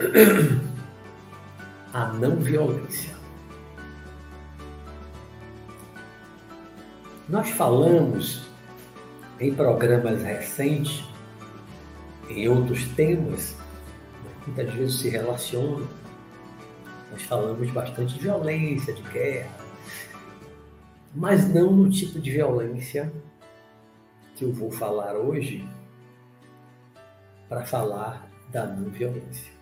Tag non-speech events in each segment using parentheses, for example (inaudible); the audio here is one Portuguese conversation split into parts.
(coughs) A não violência. Nós falamos em programas recentes, em outros temas, muitas vezes se relacionam. Nós falamos bastante de violência, de guerra, mas não no tipo de violência que eu vou falar hoje para falar da não violência.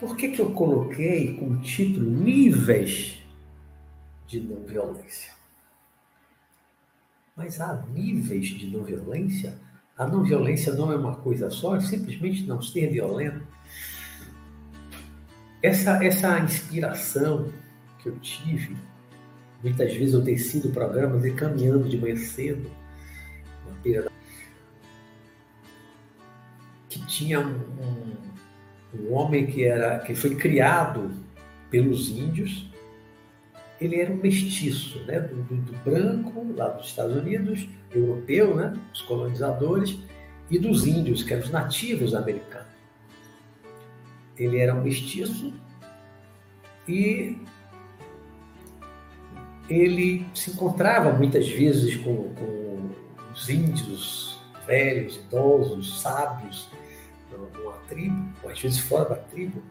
Por que, que eu coloquei como título níveis de não violência? Mas há níveis de não violência? A não violência não é uma coisa só, é simplesmente não ser violento. Essa, essa inspiração que eu tive, muitas vezes eu sido programas e caminhando de manhã cedo, que tinha um, um homem que era que foi criado pelos índios. Ele era um mestiço, né, do, do, do branco lá dos Estados Unidos, europeu, né, os colonizadores, e dos índios, que eram os nativos americanos. Ele era um mestiço e ele se encontrava muitas vezes com, com os índios velhos, idosos, sábios, numa tribo, ou às vezes fora da tribo,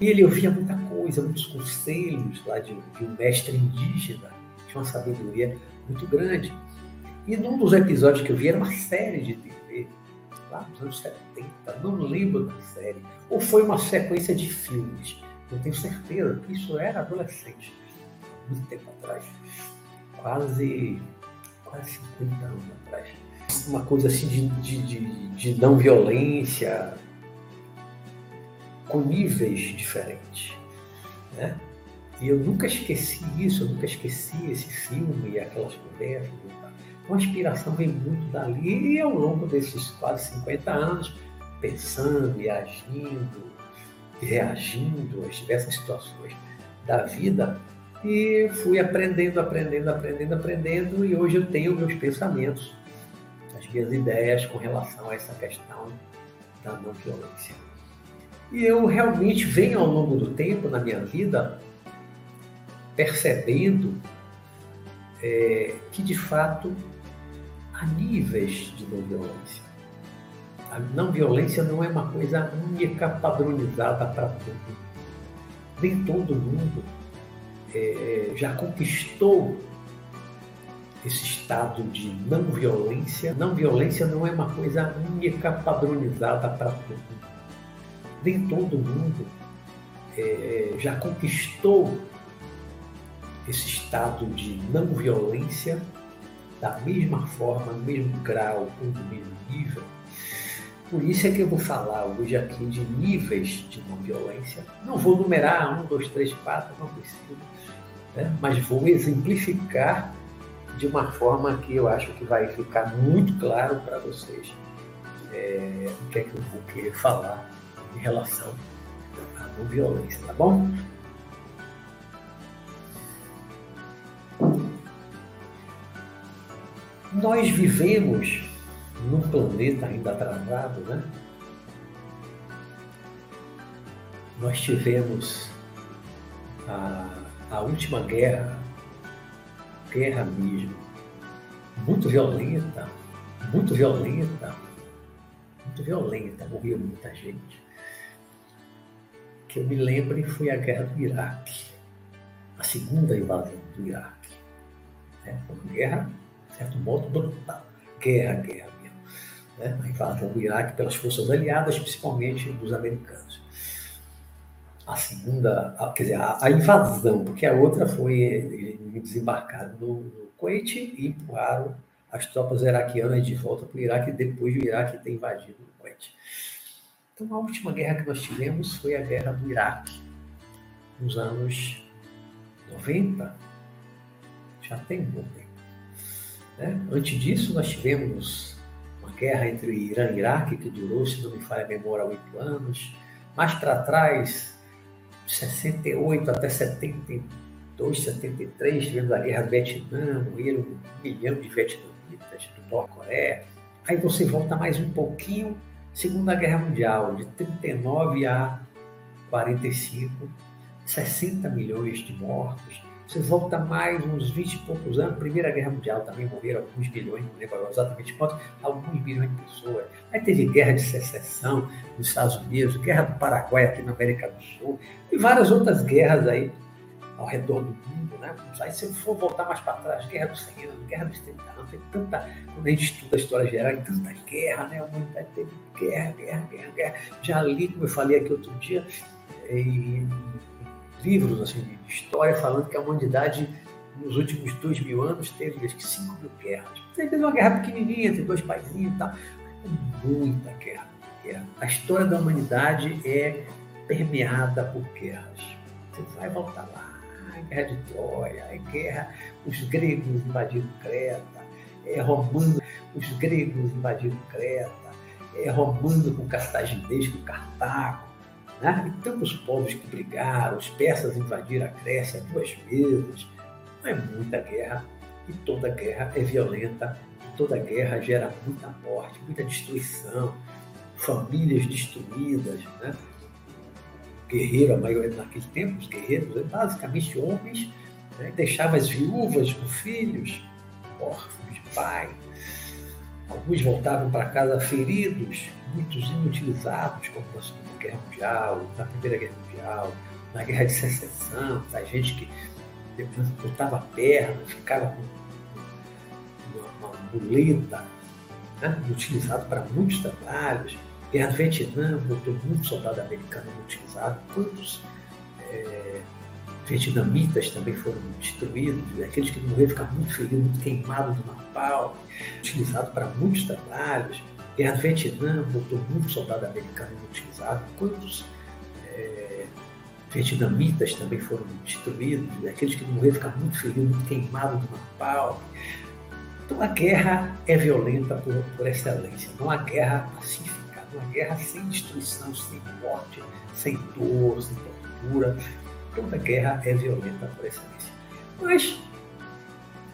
e ele ouvia muita coisa, muitos conselhos lá de, de um mestre indígena, tinha uma sabedoria muito grande. E num dos episódios que eu vi era uma série de lá nos anos 70, não lembro da série, ou foi uma sequência de filmes, não tenho certeza, porque isso era adolescente, muito tempo atrás, quase, quase 50 anos atrás uma coisa assim de, de, de, de não violência, com níveis diferentes. Né? E eu nunca esqueci isso, eu nunca esqueci esse filme e aquelas conversas. Então a inspiração vem muito dali e ao longo desses quase 50 anos, pensando e agindo, e reagindo às diversas situações da vida, e fui aprendendo, aprendendo, aprendendo, aprendendo, e hoje eu tenho meus pensamentos minhas ideias com relação a essa questão da não violência. E eu realmente venho ao longo do tempo na minha vida percebendo é, que de fato há níveis de não violência. A não violência não é uma coisa única, padronizada para mundo. Nem todo mundo é, já conquistou esse estado de não violência. Não violência não é uma coisa única, padronizada para mundo. Nem todo mundo é, já conquistou esse estado de não violência da mesma forma, no mesmo grau ou no mesmo nível. Por isso é que eu vou falar hoje aqui de níveis de não violência. Não vou numerar um, dois, três, quatro, não preciso, né? mas vou exemplificar de uma forma que eu acho que vai ficar muito claro para vocês é, o que é que eu vou querer falar em relação à não violência, tá bom? Nós vivemos num planeta ainda atrasado, né? Nós tivemos a, a última guerra guerra mesmo, muito violenta, muito violenta, muito violenta, morreu muita gente. Que eu me lembre foi a guerra do Iraque, a segunda invasão do Iraque. Né? Uma guerra, certo modo, brutal. Guerra, guerra mesmo. Né? A invasão do Iraque pelas forças aliadas, principalmente dos americanos a segunda, a, quer dizer, a, a, invasão, porque a outra foi desembarcar no, no Kuwait e empurraram as tropas iraquianas de volta para o Iraque depois do Iraque ter invadido o Kuwait. Então, a última guerra que nós tivemos foi a guerra do Iraque, nos anos 90, já tem um. Né? Antes disso, nós tivemos uma guerra entre Irã e Iraque, que durou, se não me falha a memória, oito anos. Mais para trás, 68 até 72, 73, tivemos a guerra do Vietnã, morreram um milhão de vietnamitas do Norte-Coreia. Aí você volta mais um pouquinho, Segunda Guerra Mundial, de 39 a 45, 60 milhões de mortos. Você volta mais uns 20 e poucos anos, Primeira Guerra Mundial também morreram alguns milhões, não lembro exatamente quantos, alguns milhões de pessoas. Aí teve guerra de secessão nos Estados Unidos, guerra do Paraguai aqui na América do Sul, e várias outras guerras aí ao redor do mundo. Né? Aí se eu for voltar mais para trás, guerra dos 100 anos, guerra dos 30 anos, tem tanta, quando a gente estuda a história geral, tem tanta guerra, né? a humanidade teve guerra, guerra, guerra, guerra. Já li, como eu falei aqui outro dia, em livros assim, de história falando que a humanidade nos últimos dois mil anos teve acho que cinco mil guerras. Teve uma guerra pequenininha entre dois paizinhos e tal. Muita guerra, guerra. A história da humanidade é permeada por guerras. Você vai voltar lá. A guerra de Troia, a guerra, os gregos invadiram Creta, é romano, os gregos invadiram Creta, é romano com cartaginês, com Cartago, né? E tantos povos que brigaram, os persas invadiram a Grécia duas vezes. Não é muita guerra, e toda guerra é violenta, toda guerra gera muita morte, muita destruição, famílias destruídas. Né? Guerreiro, a maioria naquele tempo, os guerreiros eram basicamente homens, né? deixavam as viúvas com filhos, órfãos de pai. Alguns voltavam para casa feridos, muitos inutilizados, como Segunda Guerra Mundial, na Primeira Guerra Mundial, na Guerra de Secessão, a gente que botava a perna, ficava com uma, uma muleta, né, utilizado para muitos trabalhos. Guerra do Vietnã botou muito soldado americano utilizado, quantos é, vietnamitas também foram destruídos, aqueles que morreram ficaram muito feridos, muito queimados no napalm, utilizado para muitos trabalhos. Guerra do Vietnã botou muito soldado americano utilizado. Quantos é, vietnamitas também foram destruídos? Aqueles que morreram ficaram muito feridos, muito queimados no napalm. Então a guerra é violenta por, por excelência. Não há guerra pacífica, não há guerra sem destruição, sem morte, sem dor, sem tortura. Toda guerra é violenta por excelência. Mas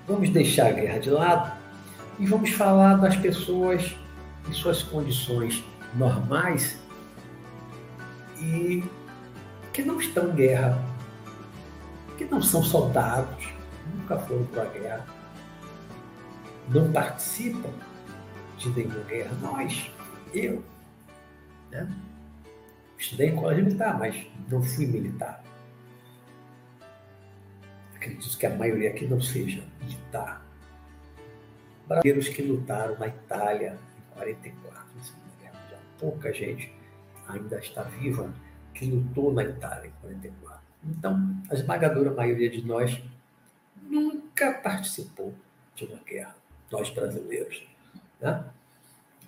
vamos deixar a guerra de lado e vamos falar das pessoas em suas condições normais e que não estão em guerra, que não são soldados, nunca foram para a guerra, não participam de nenhuma guerra. Nós, eu, né? estudei em colégio militar, mas não fui militar. Acredito que a maioria aqui não seja militar. Brasileiros que lutaram na Itália, 44, na. Pouca gente ainda está viva que lutou na Itália em 44. Então, a esmagadora maioria de nós nunca participou de uma guerra, nós brasileiros. Né?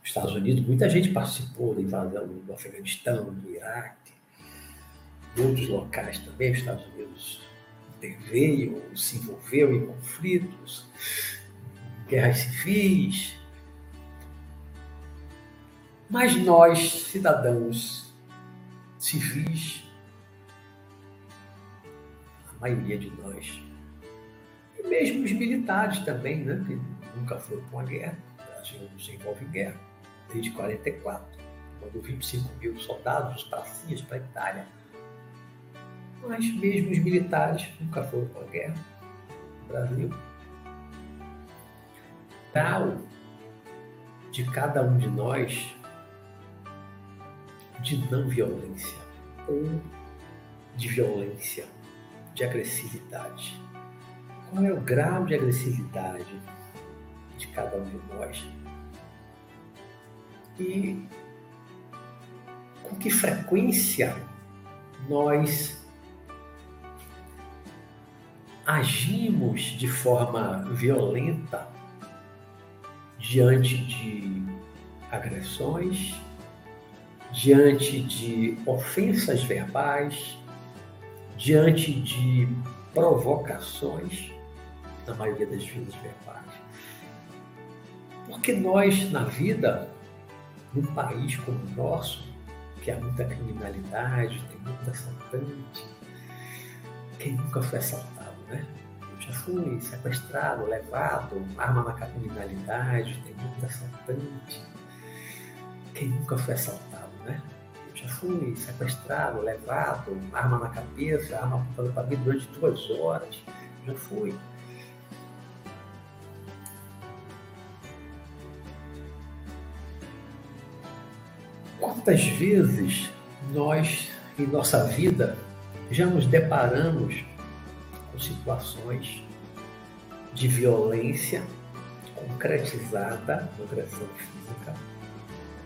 Estados Unidos, muita gente participou da invasão do Afeganistão, do Iraque, em outros locais também. Os Estados Unidos interveio, se envolveu em conflitos, guerras civis, mas nós, cidadãos civis, a maioria de nós, e mesmo os militares também, né, que nunca foram para uma guerra, o Brasil não se envolve em guerra desde 44, quando 25 mil soldados, os pracinhas para a Itália. Mas mesmo os militares nunca foram para a guerra no Brasil. Tal de cada um de nós de não violência ou de violência, de agressividade. Qual é o grau de agressividade de cada um de nós? E com que frequência nós agimos de forma violenta diante de agressões, diante de ofensas verbais, diante de provocações, na maioria das vezes verbais. Porque nós, na vida, num país como o nosso, que há muita criminalidade, tem muita assaltante, Quem nunca foi assaltado, né? Eu já fui sequestrado, levado, arma na criminalidade, tem muito assaltante. Quem nunca foi assaltado, fui sequestrado, levado, arma na cabeça, arma apontada para mim durante duas horas. Já fui. Quantas vezes nós, em nossa vida, já nos deparamos com situações de violência concretizada, agressão física,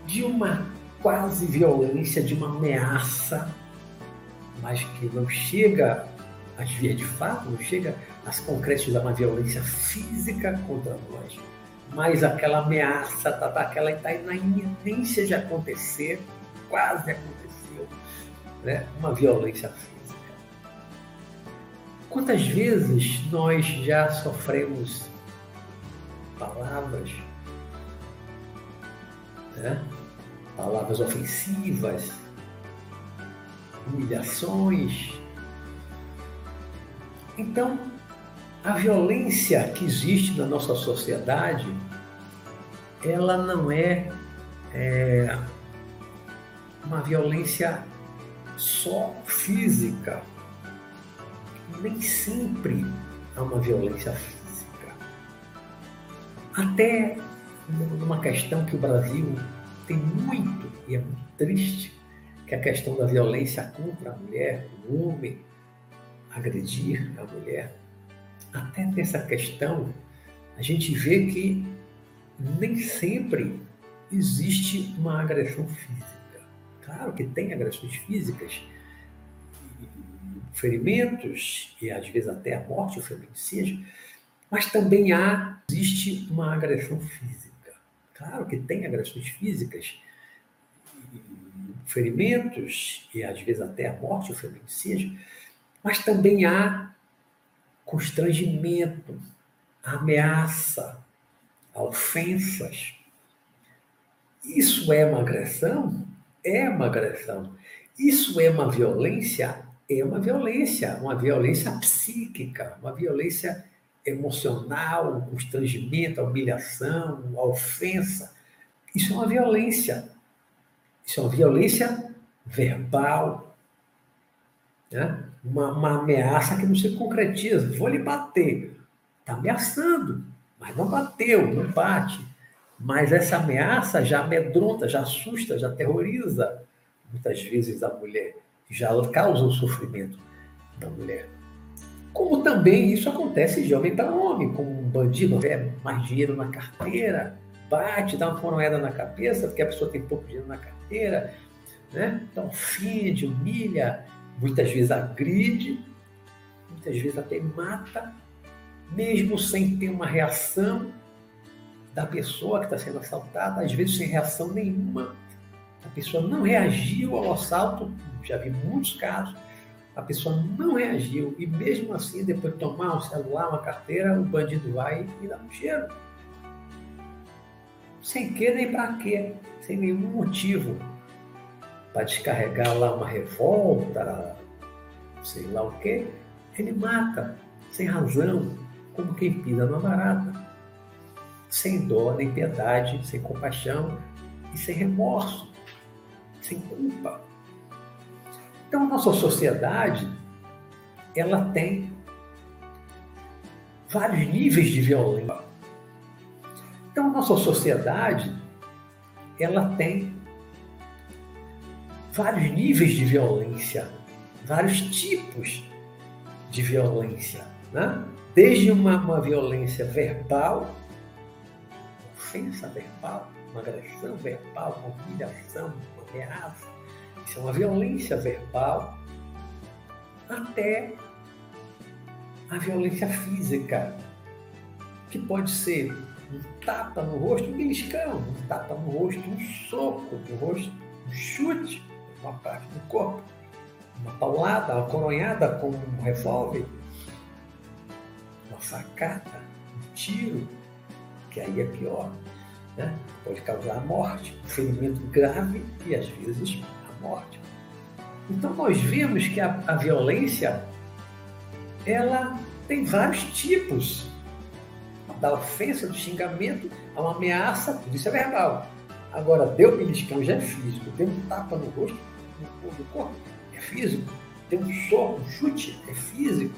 de uma quase violência, de uma ameaça, mas que não chega a vir de fato, não chega a se concretizar uma violência física contra nós, mas aquela ameaça, tá, tá, aquela está na iminência de acontecer, quase aconteceu, né? uma violência física. Quantas vezes nós já sofremos palavras, né? Palavras ofensivas, humilhações. Então, a violência que existe na nossa sociedade, ela não é, é uma violência só física. Nem sempre há uma violência física. Até numa questão que o Brasil tem muito, e é muito triste, que a questão da violência contra a mulher, o homem agredir a mulher até nessa questão, a gente vê que nem sempre existe uma agressão física. Claro que tem agressões físicas, ferimentos e às vezes até a morte ou feminicídio, mas também há, existe uma agressão física. Claro que tem agressões físicas, ferimentos e às vezes até a morte ou feminicídio, mas também há constrangimento, ameaça, ofensas. Isso é uma agressão? É uma agressão. Isso é uma violência? É uma violência, uma violência psíquica, uma violência emocional, um constrangimento, a humilhação, a ofensa. Isso é uma violência. Isso é uma violência verbal. Né? uma, uma ameaça que não se concretiza. Vou lhe bater. Está ameaçando, mas não bateu, não bate. Mas essa ameaça já amedronta, já assusta, já terroriza muitas vezes a mulher, já causa o sofrimento da mulher. Como também isso acontece de homem para homem, como um bandido tiver mais dinheiro na carteira, bate, dá uma moeda na cabeça, porque a pessoa tem pouco dinheiro na carteira, né? então ofende, humilha, muitas vezes agride, muitas vezes até mata, mesmo sem ter uma reação da pessoa que está sendo assaltada, às vezes sem reação nenhuma. A pessoa não reagiu ao assalto, já vi muitos casos, a pessoa não reagiu e mesmo assim, depois de tomar um celular, uma carteira, o bandido vai e dá um cheiro. Sem que nem para quê, sem nenhum motivo para descarregar lá uma revolta, sei lá o quê, ele mata, sem razão, como quem pisa numa barata, sem dó nem piedade, sem compaixão e sem remorso, sem culpa. Então, a nossa sociedade, ela tem vários níveis de violência. Então, a nossa sociedade, ela tem vários níveis de violência, vários tipos de violência, né? desde uma, uma violência verbal, ofensa verbal, uma agressão verbal, uma humilhação, uma ameaça, isso é uma violência verbal, até a violência física, que pode ser um tapa no rosto, um beliscão, um tapa no rosto, um soco no rosto, um chute uma parte do corpo. Uma paulada, uma coronhada com um revólver, uma facada, um tiro, que aí é pior. Né? Pode causar a morte, um ferimento grave e às vezes morte. Então nós vemos que a, a violência ela tem vários tipos. Da ofensa, do xingamento, a uma ameaça, tudo isso é verbal. Agora, deu beliscão já é físico, deu um tapa no rosto, no, corpo, é físico. Deu um soco, um chute, é físico.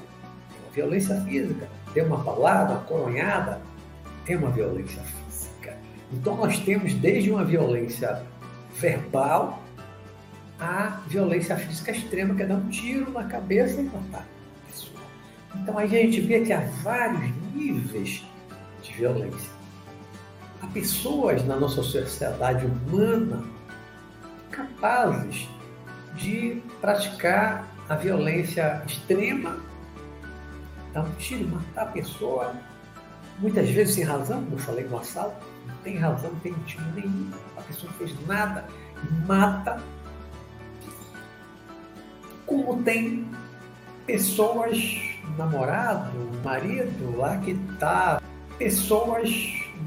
É uma violência física. Deu uma palavra, uma coronhada, é uma violência física. Então, nós temos desde uma violência verbal a violência física extrema, que é dar um tiro na cabeça e matar a pessoa. Então a gente vê que há vários níveis de violência. Há pessoas na nossa sociedade humana capazes de praticar a violência extrema, dar um tiro, matar a pessoa, muitas vezes sem razão, como eu falei no assalto, não tem razão, não tem motivo nenhum, a pessoa não fez nada, mata como tem pessoas, namorado, marido lá que tá, pessoas,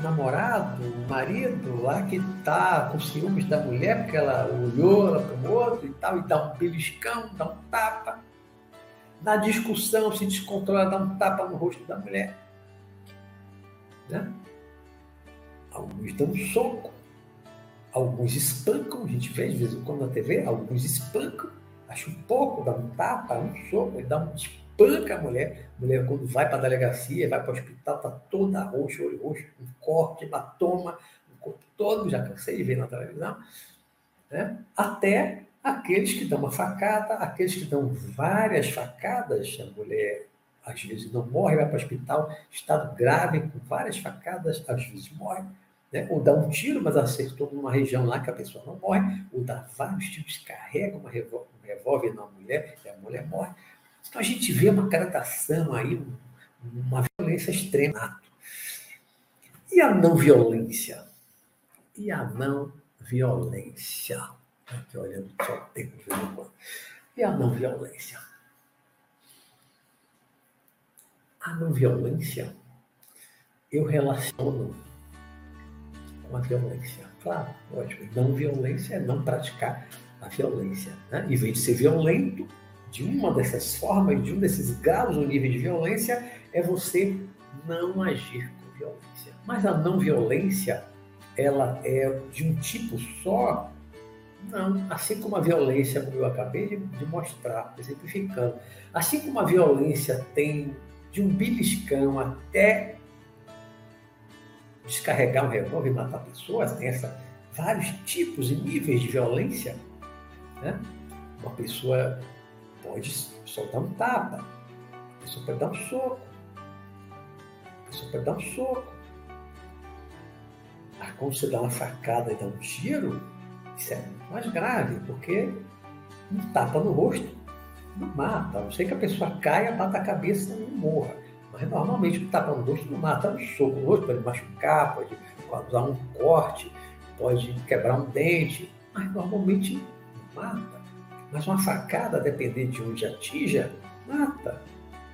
namorado, marido lá que tá com ciúmes da mulher porque ela olhou ela para o outro e tal, e dá um beliscão, dá um tapa. Na discussão, se descontrola, dá um tapa no rosto da mulher. Né? Alguns dão um soco, alguns espancam, a gente vê de vez em quando na TV, alguns espancam, acho um pouco, dá um tapa, um soco, dá um espanca a mulher. A mulher, quando vai para a delegacia, vai para o hospital, está toda roxa, olho roxo, um corte, o corpo todo, já cansei de ver na televisão. Né? Até aqueles que dão uma facada, aqueles que dão várias facadas, a mulher às vezes não morre, vai para o hospital, estado grave, com várias facadas, às vezes morre né? ou dá um tiro, mas acertou numa região lá que a pessoa não morre, ou dá vários tiros, carrega uma revólver, revólver na mulher e a mulher morre. Então a gente vê uma gradação aí, uma violência extrema. E a não violência? E a não violência? Aqui olhando só o tempo. E a não violência? A não violência, eu relaciono com a violência. Claro, lógico, não violência é não praticar a violência. Né? Em vez de ser violento, de uma dessas formas, de um desses graus no nível de violência, é você não agir com violência. Mas a não violência, ela é de um tipo só? Não. Assim como a violência, como eu acabei de, de mostrar, exemplificando, assim como a violência tem de um beliscão até descarregar um revólver e matar pessoas, tem essa, vários tipos e níveis de violência. Né? Uma pessoa pode soltar um tapa, a pessoa pode dar um soco, a pessoa pode dar um soco. Mas quando você dá uma facada e dá um tiro, isso é mais grave, porque um tapa no rosto não mata, a não ser que a pessoa caia, bata a cabeça e morra. Mas normalmente o tapa no rosto não mata, um soco no rosto pode machucar, pode causar um corte, pode quebrar um dente, mas normalmente mata. Mas uma facada, depender de onde atinja, mata.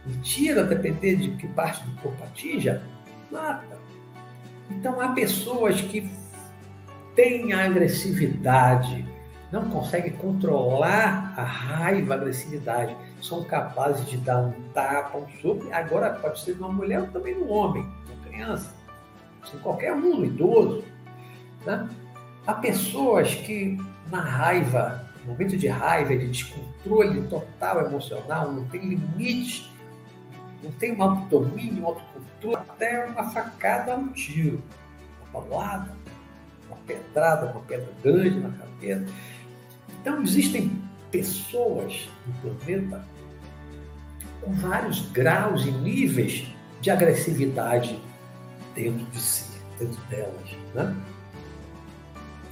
Um tiro, depender de que parte do corpo atinja, mata. Então há pessoas que têm a agressividade, não conseguem controlar a raiva, a agressividade, são capazes de dar um tapa, um soco, agora pode ser uma mulher ou também um homem, uma criança, ser qualquer um, um idoso. Né? Há pessoas que, na raiva, momento de raiva, de descontrole total emocional, não tem limite, não tem um autodomínio, um autocontrole, até uma facada, um tiro, uma paulada, uma pedrada, uma pedra grande na cabeça. Então, existem pessoas no planeta com vários graus e níveis de agressividade dentro de si, dentro delas. Né?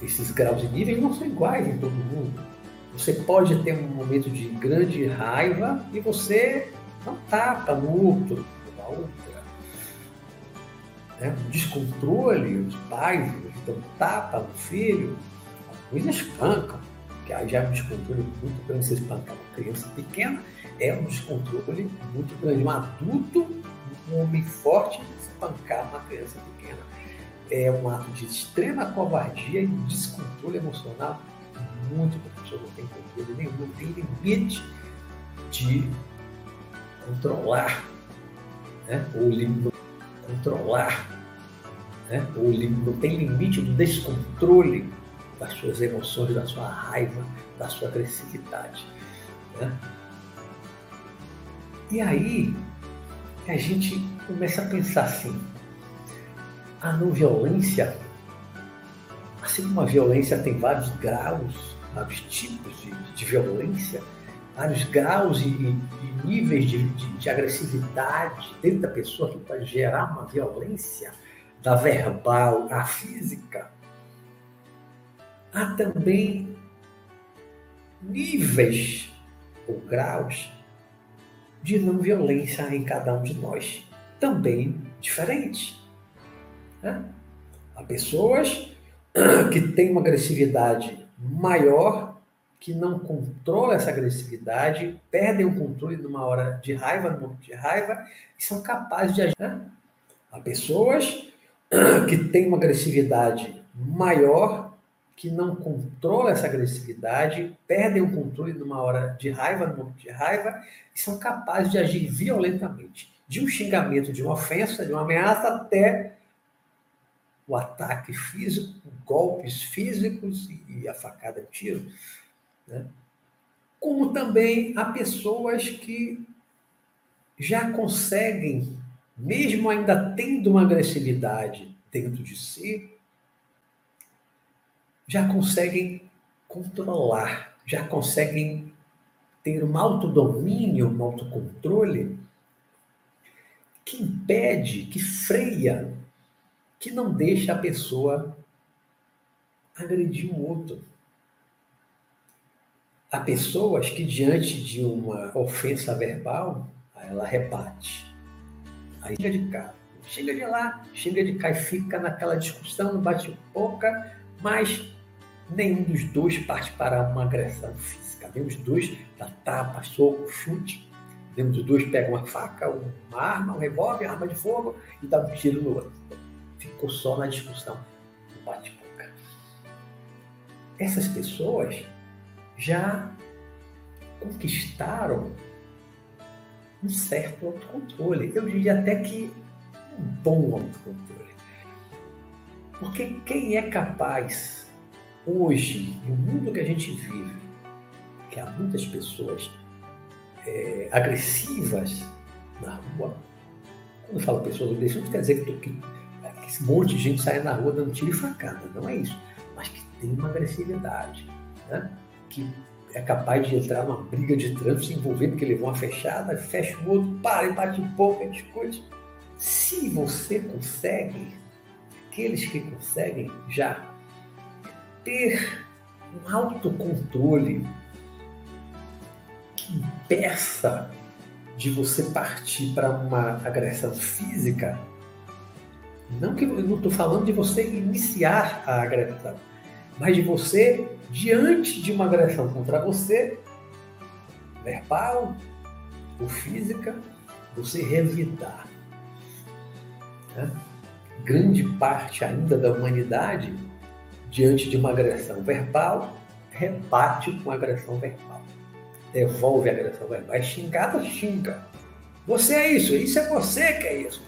Esses graus e níveis não são iguais em todo mundo. Você pode ter um momento de grande raiva e você não tapa no outro, outra. Né? Um descontrole, os pais dão tapa no filho, alguns espancam que aí já é um descontrole muito grande você espancar uma criança pequena, é um descontrole muito grande. Um adulto, um homem forte, espancar uma criança pequena. É um ato de extrema covardia e descontrole emocional muito grande. Pessoa não tem controle nenhum, não tem limite de controlar, né? ou limite controlar, né? ou não tem limite do descontrole das suas emoções, da sua raiva, da sua agressividade. Né? E aí a gente começa a pensar assim, a não violência, assim como a violência tem vários graus, vários tipos de, de violência, vários graus e, e níveis de, de, de, agressividade dentro da pessoa que pode gerar uma violência, da verbal à física. Há também níveis ou graus de não violência em cada um de nós, também diferentes. Né? Há pessoas que têm uma agressividade maior, que não controlam essa agressividade, perdem o controle numa hora de raiva, num momento de raiva, e são capazes de agir. Né? Há pessoas (clears throat) que têm uma agressividade maior, que não controlam essa agressividade, perdem o controle numa hora de raiva, num momento de raiva, e são capazes de agir violentamente. De um xingamento, de uma ofensa, de uma ameaça, até o ataque físico, golpes físicos e a facada tiro. Né? Como também há pessoas que já conseguem, mesmo ainda tendo uma agressividade dentro de si, já conseguem controlar, já conseguem ter um autodomínio, um autocontrole que impede, que freia que não deixa a pessoa agredir um outro. Há pessoas que, diante de uma ofensa verbal, ela rebate. Aí chega de cá, chega de lá, chega de cá e fica naquela discussão, bate-boca, mas nenhum dos dois parte para uma agressão física. Nenhum dos dois dá tapa, soco, chute. Nenhum dos dois pega uma faca, uma arma, um revólver, arma de fogo e dá um tiro no outro ficou só na discussão do bate-boca. Essas pessoas já conquistaram um certo autocontrole. Eu diria até que um bom autocontrole. Porque quem é capaz, hoje, no mundo que a gente vive, que há muitas pessoas é, agressivas na rua, quando eu falo pessoas agressivas, não quer dizer que, que esse monte de gente sai na rua dando tiro e facada. Não é isso. Mas que tem uma agressividade, né? que é capaz de entrar numa briga de trânsito, se envolver porque levou uma fechada, fecha o outro, para e bate um pouco, discute. Se você consegue, aqueles que conseguem já ter um autocontrole que impeça de você partir para uma agressão física, não que eu não estou falando de você iniciar a agressão, mas de você, diante de uma agressão contra você, verbal ou física, você revidar. Né? Grande parte ainda da humanidade, diante de uma agressão verbal, rebate com agressão verbal. Devolve a agressão verbal. É xingada, xinga. Você é isso, isso é você que é isso.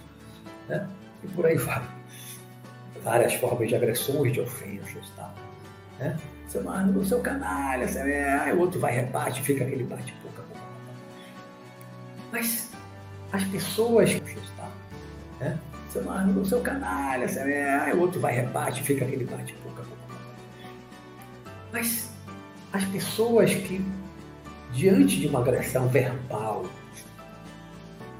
Né? E por aí vai. Várias formas de agressões, de ofensas, tá? Né? Você manda no seu canalha, você... aí o outro vai rebate, fica aquele bate-boca. Mas as pessoas, tá? Né? Você manda no seu canalha, você... aí o outro vai rebate, fica aquele bate-boca. Mas as pessoas que, diante de uma agressão verbal,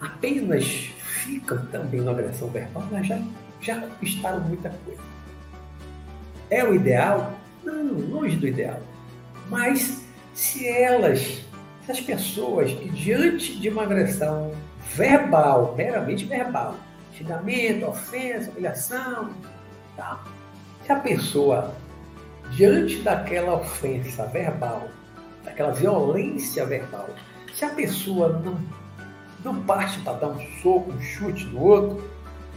apenas ficam também na agressão verbal, mas já, já conquistaram muita coisa. É o ideal? Não, longe do ideal. Mas se elas, essas pessoas que diante de uma agressão verbal, meramente verbal, xingamento, ofensa, humilhação, tá? se a pessoa, diante daquela ofensa verbal, daquela violência verbal, se a pessoa não não parte para dar um soco, um chute no outro,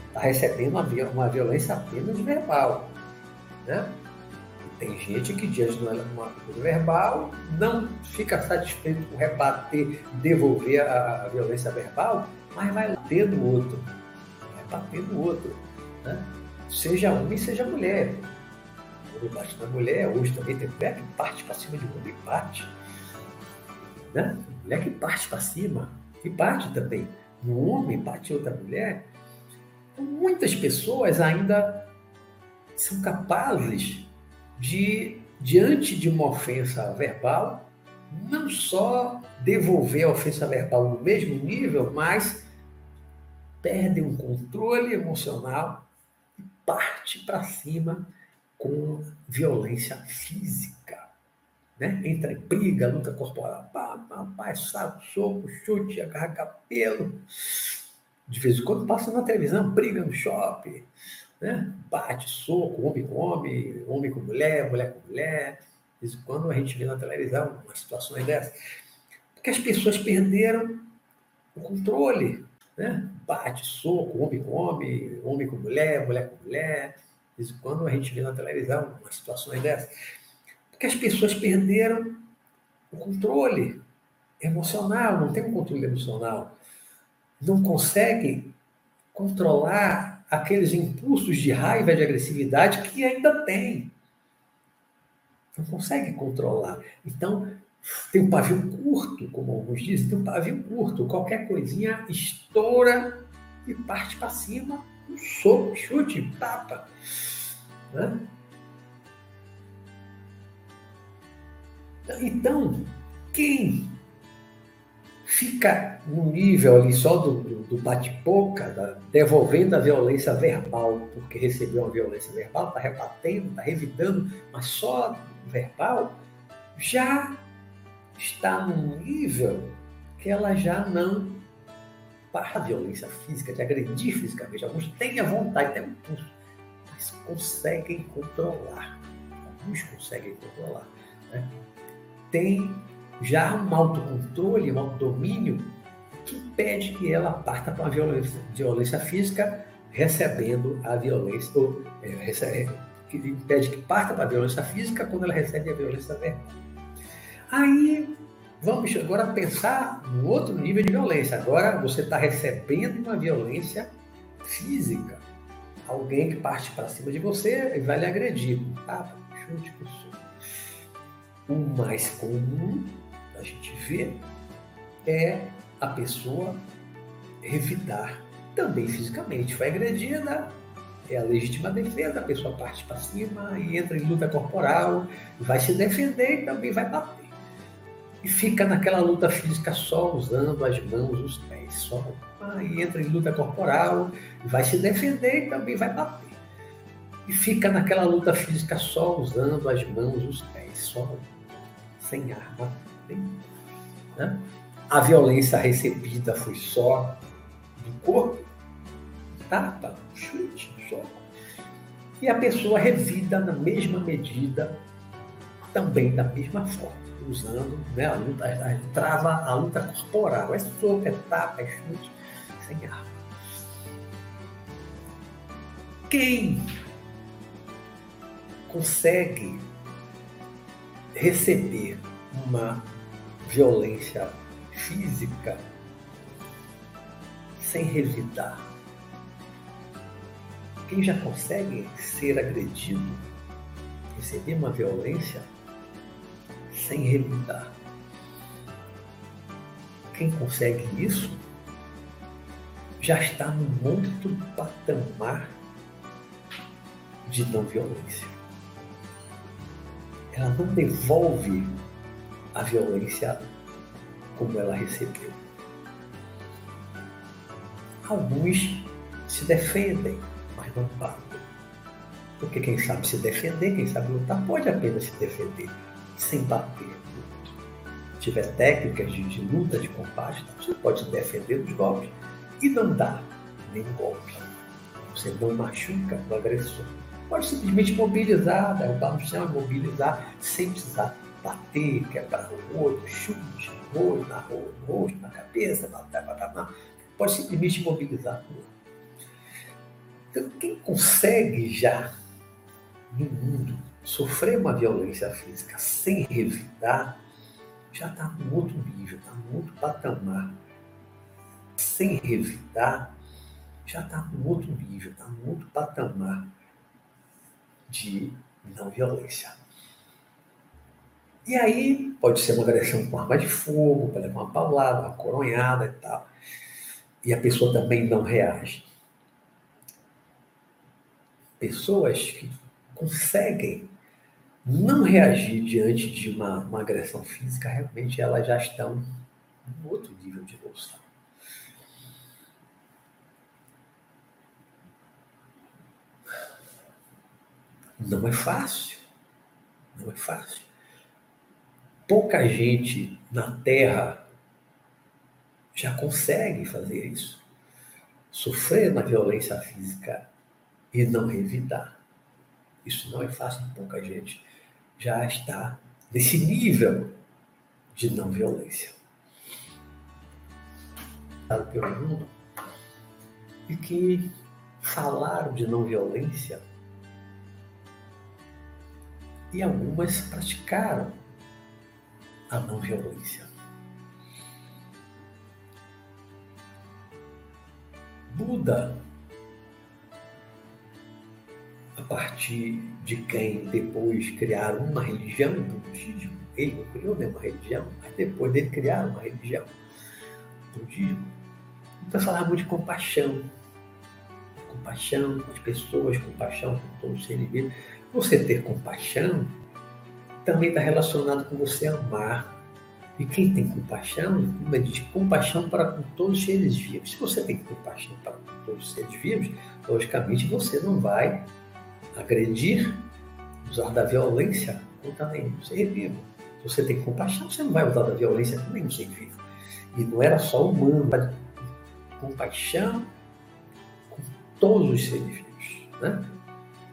está recebendo uma, uma violência apenas verbal. Né? Tem gente que, diante de uma atitude verbal, não fica satisfeito com rebater, devolver a, a violência verbal, mas vai bater no outro. Vai bater no outro. Né? Seja homem, seja mulher. Quando bate na mulher, hoje também tem mulher que parte para cima de homem, parte. Né? Mulher que parte para cima, e bate também. Um homem bate outra mulher. Muitas pessoas ainda são capazes de, diante de uma ofensa verbal, não só devolver a ofensa verbal no mesmo nível, mas perdem o controle emocional e parte para cima com violência física. Né? Entra em briga, luta corporal, pá, pá, pá, saco, soco, chute, agarra cabelo. De vez em quando passa na televisão, briga no shopping, né? bate, soco, homem com homem, homem com mulher, mulher com mulher. De vez em quando a gente vê na televisão umas situações dessas. Porque as pessoas perderam o controle. Né? Bate, soco, homem com homem, homem com mulher, mulher com mulher. De vez em quando a gente vê na televisão umas situações dessas. Porque as pessoas perderam o controle emocional, não tem um controle emocional. Não conseguem controlar aqueles impulsos de raiva de agressividade que ainda tem. Não consegue controlar. Então, tem um pavio curto, como alguns dizem, tem um pavio curto. Qualquer coisinha estoura e parte para cima, um soco, chute, tapa. Né? Então, quem fica no nível ali só do, do, do bate-boca, devolvendo a violência verbal, porque recebeu uma violência verbal, está rebatendo, está revidando, mas só verbal, já está num nível que ela já não para a violência física, de agredir fisicamente. Alguns têm a vontade, têm um mas conseguem controlar. Alguns conseguem controlar. Né? Tem já um autocontrole, um autodomínio que impede que ela parta para a violência, violência física, recebendo a violência, ou é, recebe, que impede que parta para a violência física quando ela recebe a violência verbal. Aí vamos agora pensar no outro nível de violência. Agora você está recebendo uma violência física. Alguém que parte para cima de você e vai lhe agredir. Tá? Chute, o mais comum a gente vê é a pessoa revidar também fisicamente. Foi agredida, é a legítima defesa, a pessoa parte para cima e entra em luta corporal, vai se defender e também vai bater. E fica naquela luta física só usando as mãos, os pés, só. E entra em luta corporal, vai se defender e também vai bater. E fica naquela luta física só usando as mãos, os pés, só, sem arma né? A violência recebida foi só do corpo, tapa, chute, só. E a pessoa revida na mesma medida, também da mesma forma, usando né, a luta, a, trava a luta corporal. É soco, é tapa, é chute, sem arma. Quem consegue receber uma violência física sem revidar. Quem já consegue ser agredido, receber uma violência sem revidar. Quem consegue isso já está num outro patamar de não violência. Ela não devolve a violência como ela recebeu. Alguns se defendem, mas não batem. Porque quem sabe se defender, quem sabe lutar, pode apenas se defender, sem bater. Se tiver técnicas de, de luta, de combate, você pode se defender dos golpes e não dar nenhum golpe. Você não machuca o agressor. Pode simplesmente mobilizar, derrubar no chão, mobilizar, sem precisar bater, quebrar o outro, chute, rosto, na, rosto, na cabeça, bater, bater, pode simplesmente mobilizar. Então, quem consegue já no mundo sofrer uma violência física sem revidar já está num outro nível, está num outro patamar. Sem revidar, já está num outro nível, está num outro patamar de não violência. E aí pode ser uma agressão com arma de fogo, pode levar uma paulada, uma coronhada e tal. E a pessoa também não reage. Pessoas que conseguem não reagir diante de uma, uma agressão física, realmente elas já estão em outro nível de evolução. Não é fácil. Não é fácil. Pouca gente na Terra já consegue fazer isso. Sofrer na violência física e não revidar. Isso não é fácil, pouca gente já está nesse nível de não violência. Pelo mundo, e que falaram de não violência e algumas praticaram a não violência. Buda, a partir de quem depois criaram uma religião, o budismo, ele não criou nenhuma religião, mas depois dele criaram uma religião, o budismo. Então falava muito de compaixão, compaixão com as pessoas, compaixão com todos os seres vivos. Você ter compaixão também está relacionado com você amar. E quem tem compaixão, como diz, compaixão para com todos os seres vivos. Se você tem compaixão para com todos os seres vivos, logicamente você não vai agredir, usar da violência contra nenhum ser vivo. Se você tem compaixão, você não vai usar da violência com nenhum ser vivo. E não era só humano, mas compaixão com todos os seres vivos. Né?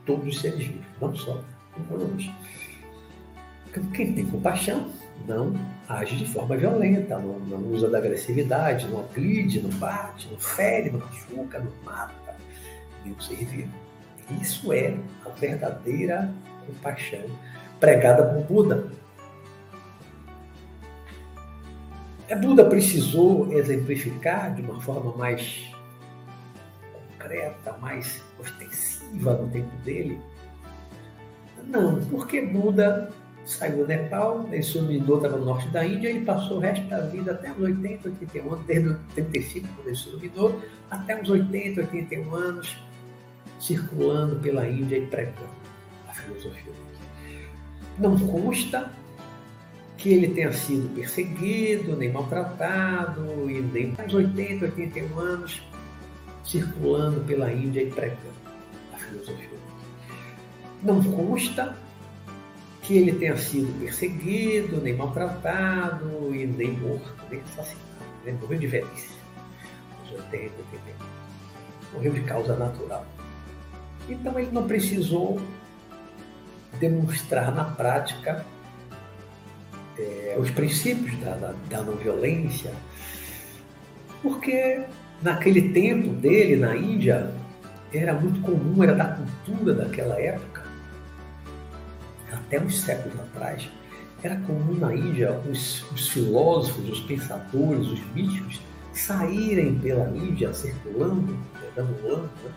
Todos os seres vivos, não só humanos. Quem tem compaixão não age de forma violenta, não, não usa da agressividade, não agride, não bate, não fere, não machuca, não mata nenhum ser vivo. Isso é a verdadeira compaixão pregada por Buda. A Buda precisou exemplificar de uma forma mais concreta, mais ostensiva no tempo dele? Não, porque Buda saiu do Nepal, ele se iluminou, estava no norte da Índia e passou o resto da vida até os 80, 81 anos, desde os 35, quando ele se até os 80, 81 anos, circulando pela Índia e pregando a filosofia. Não consta que ele tenha sido perseguido, nem maltratado, e nem mais 80, 81 anos, circulando pela Índia e pregando filosofia. Não consta que ele tenha sido perseguido, nem maltratado, e nem morto, nem assassinado. Né? Morreu de velhice, aos 80, 81. Morreu de causa natural. Então ele não precisou demonstrar na prática é, os princípios da, da, da não violência, porque naquele tempo dele, na Índia, era muito comum, era da cultura daquela época, até uns séculos atrás, era comum na Índia os, os filósofos, os pensadores, os místicos saírem pela Índia circulando, perambulando, né?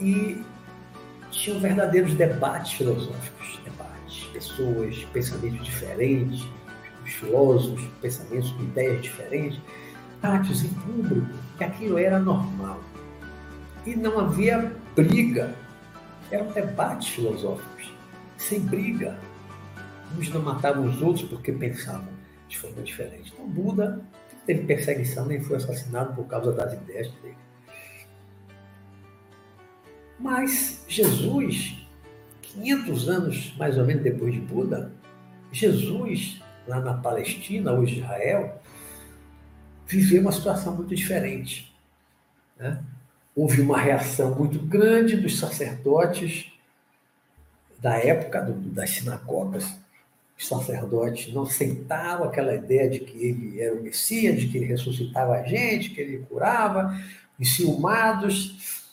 e tinham verdadeiros debates filosóficos, debates, pessoas, pensamentos diferentes, os filósofos, pensamentos com ideias diferentes, debates em público, que aquilo era normal. E não havia briga, eram debates filosóficos, sem briga. Uns não matavam os outros porque pensavam de forma diferente. Então, Buda teve perseguição, nem foi assassinado por causa das ideias dele. Mas Jesus, 500 anos mais ou menos depois de Buda, Jesus, lá na Palestina, ou Israel, viveu uma situação muito diferente. Né? Houve uma reação muito grande dos sacerdotes da época do, das sinagogas. Os sacerdotes não aceitavam aquela ideia de que ele era o Messias, de que ele ressuscitava a gente, que ele curava, enciumados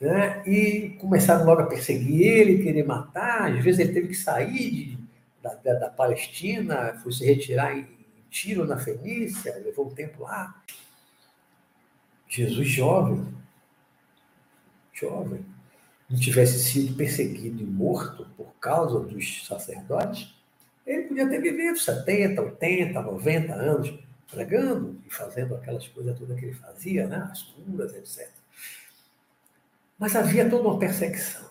né? e começaram logo a perseguir ele, querer matar. Às vezes ele teve que sair de, da, da, da, Palestina, foi se retirar em Tiro, na Fenícia, levou um tempo lá. Jesus jovem, jovem, não tivesse sido perseguido e morto por causa dos sacerdotes, ele podia ter vivido 70, 80, 90 anos pregando e fazendo aquelas coisas todas que ele fazia, né? as curas, etc. Mas havia toda uma perseguição.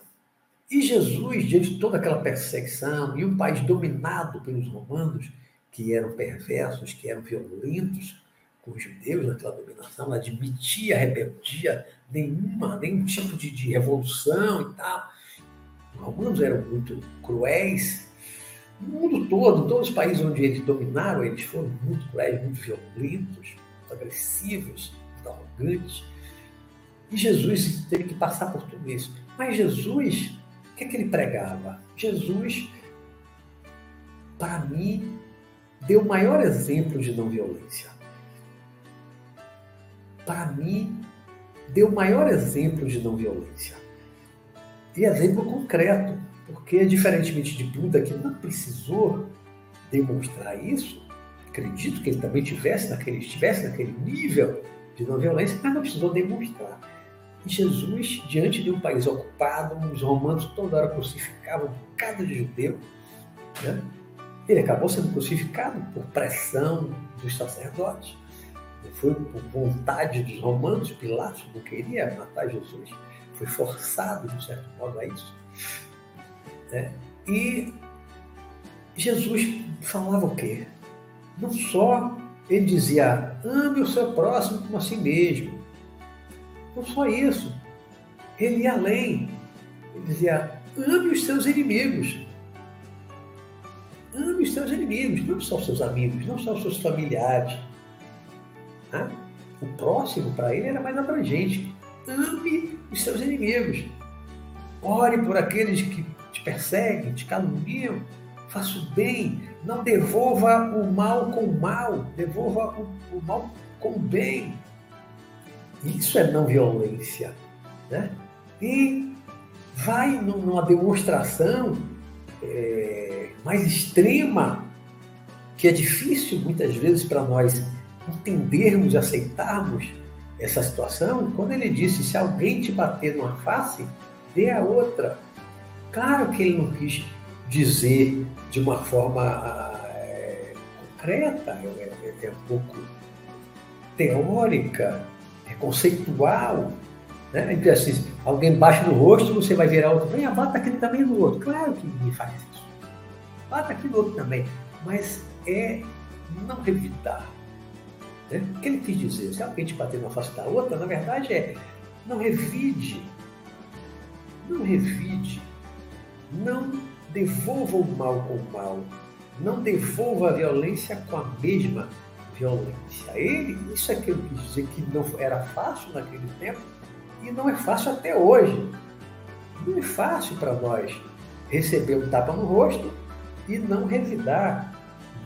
E Jesus, diante de toda aquela perseguição, e um país dominado pelos romanos, que eram perversos, que eram violentos com os judeus naquela dominação, admitia rebeldia nenhuma, nenhum tipo de, de revolução e tal. Os romanos eram muito cruéis, no mundo todo, todos os países onde eles dominaram, eles foram muito cruéis, muito violentos, muito agressivos, muito arrogantes. E Jesus teve que passar por tudo isso. Mas Jesus, o que é que ele pregava? Jesus, para mim, deu o maior exemplo de não violência. Para mim, deu o maior exemplo de não violência. E exemplo concreto. Porque, diferentemente de Buda, que não precisou demonstrar isso, acredito que ele também tivesse naquele, estivesse naquele nível de não violência, mas não precisou demonstrar. E Jesus, diante de um país ocupado, os romanos toda hora crucificavam de judeu, né? ele acabou sendo crucificado por pressão dos sacerdotes. Foi por vontade dos romanos, Pilatos não queria matar Jesus, foi forçado, de certo modo, a isso. Né? E Jesus falava o quê? Não só ele dizia, ame o seu próximo como a si mesmo. Não só isso. Ele ia além. Ele dizia, ame os seus inimigos. Ame os seus inimigos, não só os seus amigos, não só os seus familiares. Né? O próximo, para ele, era mais abrangente. Ame os seus inimigos. Ore por aqueles que te perseguem, te caluniam, faça o bem, não devolva o mal com o mal, devolva o, o mal com o bem. Isso é não violência. Né? E vai numa demonstração é, mais extrema, que é difícil muitas vezes para nós entendermos aceitarmos essa situação, quando ele disse: se alguém te bater numa face, dê a outra. Claro que ele não quis dizer de uma forma é, concreta, é, é, um pouco teórica, é conceitual. Né? Então, assim, alguém baixa no rosto, você vai virar outro, venha, bata aqui também no outro. Claro que me faz isso. Bata aqui no outro também. Mas é não revidar. Né? O que ele quis dizer? Se alguém te bater na face da outra, na verdade é não revide. Não revide não devolva o mal com o mal. Não devolva a violência com a mesma violência. Ele, isso é que eu quis dizer que não era fácil naquele tempo e não é fácil até hoje. Não é fácil para nós receber um tapa no rosto e não revidar.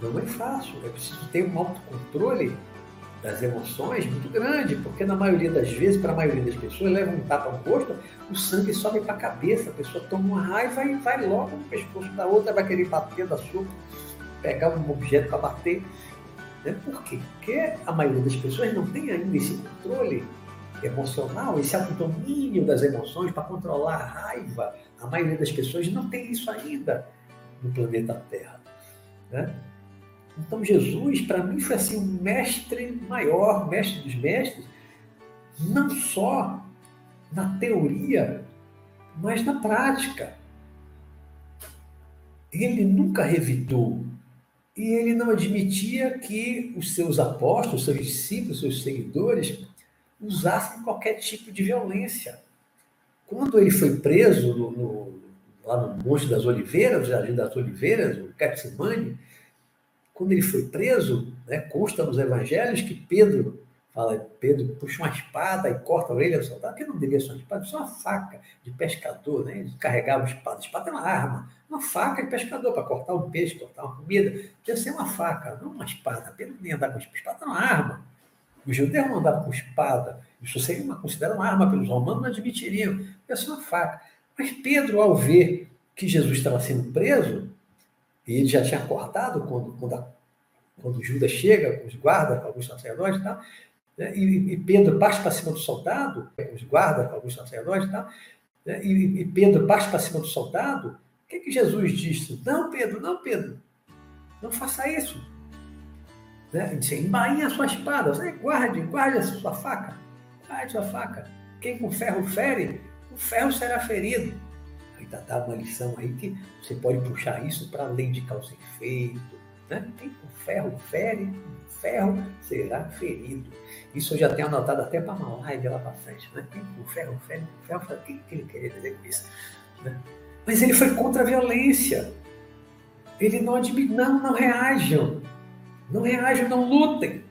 Não é fácil. É preciso ter um autocontrole das emoções muito grande, porque na maioria das vezes, para a maioria das pessoas, leva um tapa no rosto, o sangue sobe para a cabeça, a pessoa toma uma raiva e vai logo no pescoço da outra, vai querer bater da sua, pegar um objeto para bater. Né? Por quê? Porque a maioria das pessoas não tem ainda esse controle emocional, esse autodomínio das emoções para controlar a raiva. A maioria das pessoas não tem isso ainda no planeta Terra. Né? Então Jesus, para mim, foi assim um mestre maior, mestre dos mestres, não só na teoria, mas na prática. Ele nunca revidou e ele não admitia que os seus apóstolos, seus discípulos, seus seguidores usassem qualquer tipo de violência. Quando ele foi preso no, no, lá no Monte das Oliveiras, no Jardim das Oliveiras, o Getsemane, quando ele foi preso, né, consta nos evangelhos que Pedro fala, Pedro puxa uma espada e corta a orelha do soldado, que não devia ser uma espada, só uma faca de pescador, né? Ele carregava espada. Espada é uma arma, uma faca de pescador para cortar um peixe, cortar uma comida. Devia ser uma faca, não uma espada. Pedro nem andar com espada, é uma arma. Os judeus não andavam com espada. Isso seria uma, considerada uma arma pelos romanos, não admitiriam. Ia ser uma faca. Mas Pedro, ao ver que Jesus estava sendo preso, e ele já tinha acordado quando, quando, a, quando Judas chega com os guardas, com alguns sacerdotes e tal, né? e, e, Pedro parte para cima do soldado, com os guardas, com alguns sacerdotes e tal, né? e, e Pedro parte para cima do soldado, o que, que Jesus disse? Não, Pedro, não, Pedro, não faça isso. Né? Ele disse, embainha a sua espada, guarde, guarde a sua faca, guarde a sua faca. Quem com ferro fere, o ferro será ferido. Aí dá, dá uma lição aí que você pode puxar isso para além de causa efeito. Né? Com ferro fere, ferro será ferido. Isso eu já tenho anotado até para uma live lá para frente. Né? Com ferro fere, ferro fere. O que, ele queria dizer com isso? Né? Mas ele foi contra a violência. Ele não admite, não, não reajam. Não reajam, não lutem.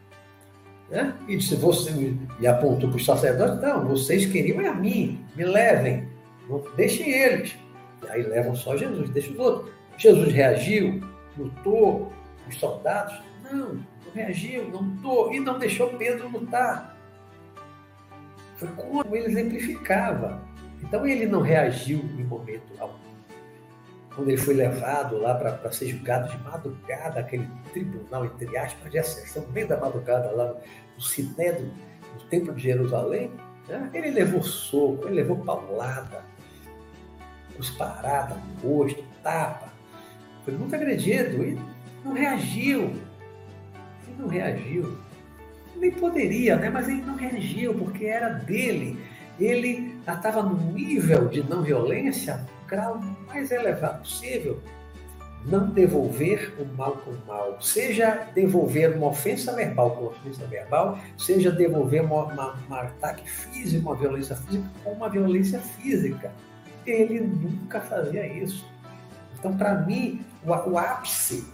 Né? E disse, você, e apontou para os sacerdotes, não, vocês queriam é a mim, me levem, deixem eles. E aí levam só Jesus, deixa os outros. Jesus reagiu, lutou, os soldados, não, não reagiu, não lutou, e não deixou Pedro lutar. Foi como ele exemplificava. Então ele não reagiu em momento algum quando ele foi levado lá para ser julgado de madrugada, aquele tribunal, entre aspas, de exceção, bem da madrugada, lá no Sinédrio, no Templo de Jerusalém, né? ele levou soco, ele levou paulada, cusparada no rosto, tapa, foi muito agredido e não reagiu. Ele não reagiu. Nem poderia, né? mas ele não reagiu, porque era dele. Ele estava no nível de não violência grau mais elevado possível. Não devolver o mal com o mal. Seja devolver uma ofensa verbal com ofensa verbal, seja devolver um ataque físico, uma violência física com uma violência física. Ele nunca fazia isso. Então, para mim, o, o ápice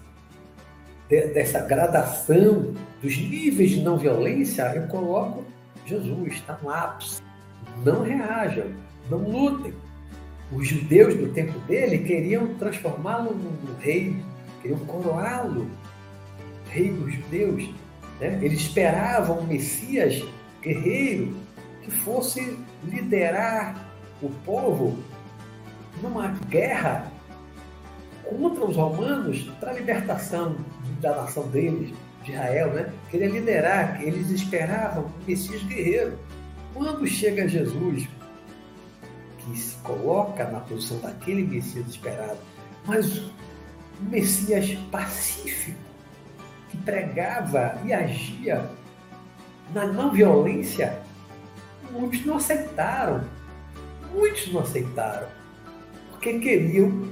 de, dessa gradação dos níveis de não violência, eu coloco Jesus, está no ápice. Não reajam, não lutem, os judeus do tempo dele queriam transformá-lo num rei, queriam coroá-lo, rei dos judeus. Né? Eles esperavam um Messias guerreiro que fosse liderar o povo numa guerra contra os romanos para a libertação da nação deles, de Israel, né? Queria liderar, eles esperavam um Messias guerreiro. Quando chega Jesus, que se coloca na posição daquele Messias esperado, mas um Messias pacífico, que pregava e agia na não violência, muitos não aceitaram. Muitos não aceitaram, queriam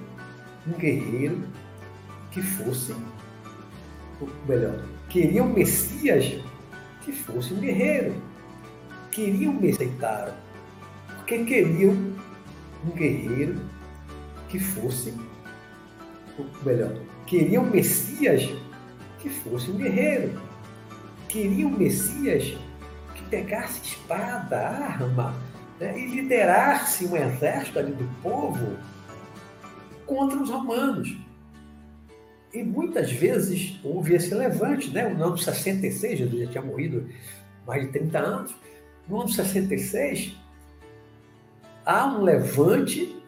um guerreiro que fosse, ou melhor, queriam Messias que fosse um guerreiro. Queriam me aceitaram, porque queriam um guerreiro que fosse, ou melhor, queriam Messias que fosse um guerreiro. Queriam Messias que pegasse espada, arma, né, e liderasse um exército ali do povo contra os romanos. E muitas vezes houve esse levante, né? No ano 66, Jesus já tinha morrido mais de 30 anos. No ano 66, há um levante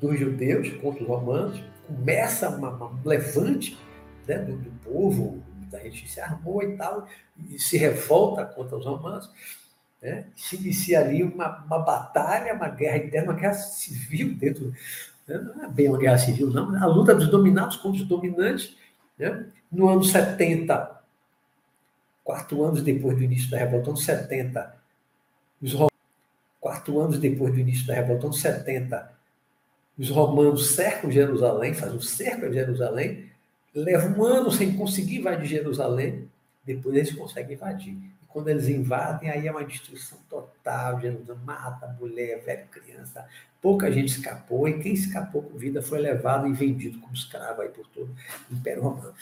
dos judeus contra os romanos, começa um levante né, do, do, povo, da gente se armou e tal, e se revolta contra os romanos. Né? Se inicia ali uma, uma batalha, uma guerra interna, uma guerra civil dentro. Né? Não é bem uma guerra civil, não, a luta dos dominados contra os dominantes. Né? No ano 70, quatro anos depois do início da revolta, no 70, os romanos quatro anos depois do início da revolta, anos 70, os romanos cercam Jerusalém, fazem um cerco a Jerusalém, levam um ano sem conseguir invadir Jerusalém, depois eles conseguem invadir. E quando eles invadem, aí é uma destruição total, Jerusalém mata mulher, velho, criança, pouca gente escapou, e quem escapou com vida foi levado e vendido como escravo aí por todo o Império Romano.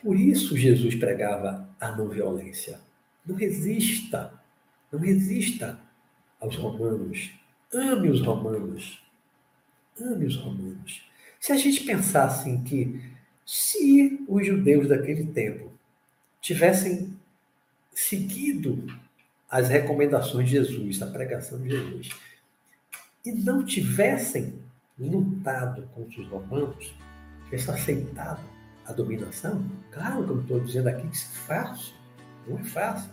Por isso Jesus pregava a não violência. Não resista não resista aos romanos. Ame os romanos. Ame os romanos. Se a gente pensasse em que, se os judeus daquele tempo tivessem seguido as recomendações de Jesus, a pregação de Jesus, e não tivessem lutado contra os romanos, tivessem aceitado a dominação, claro que eu estou dizendo aqui que isso é fácil, não é fácil.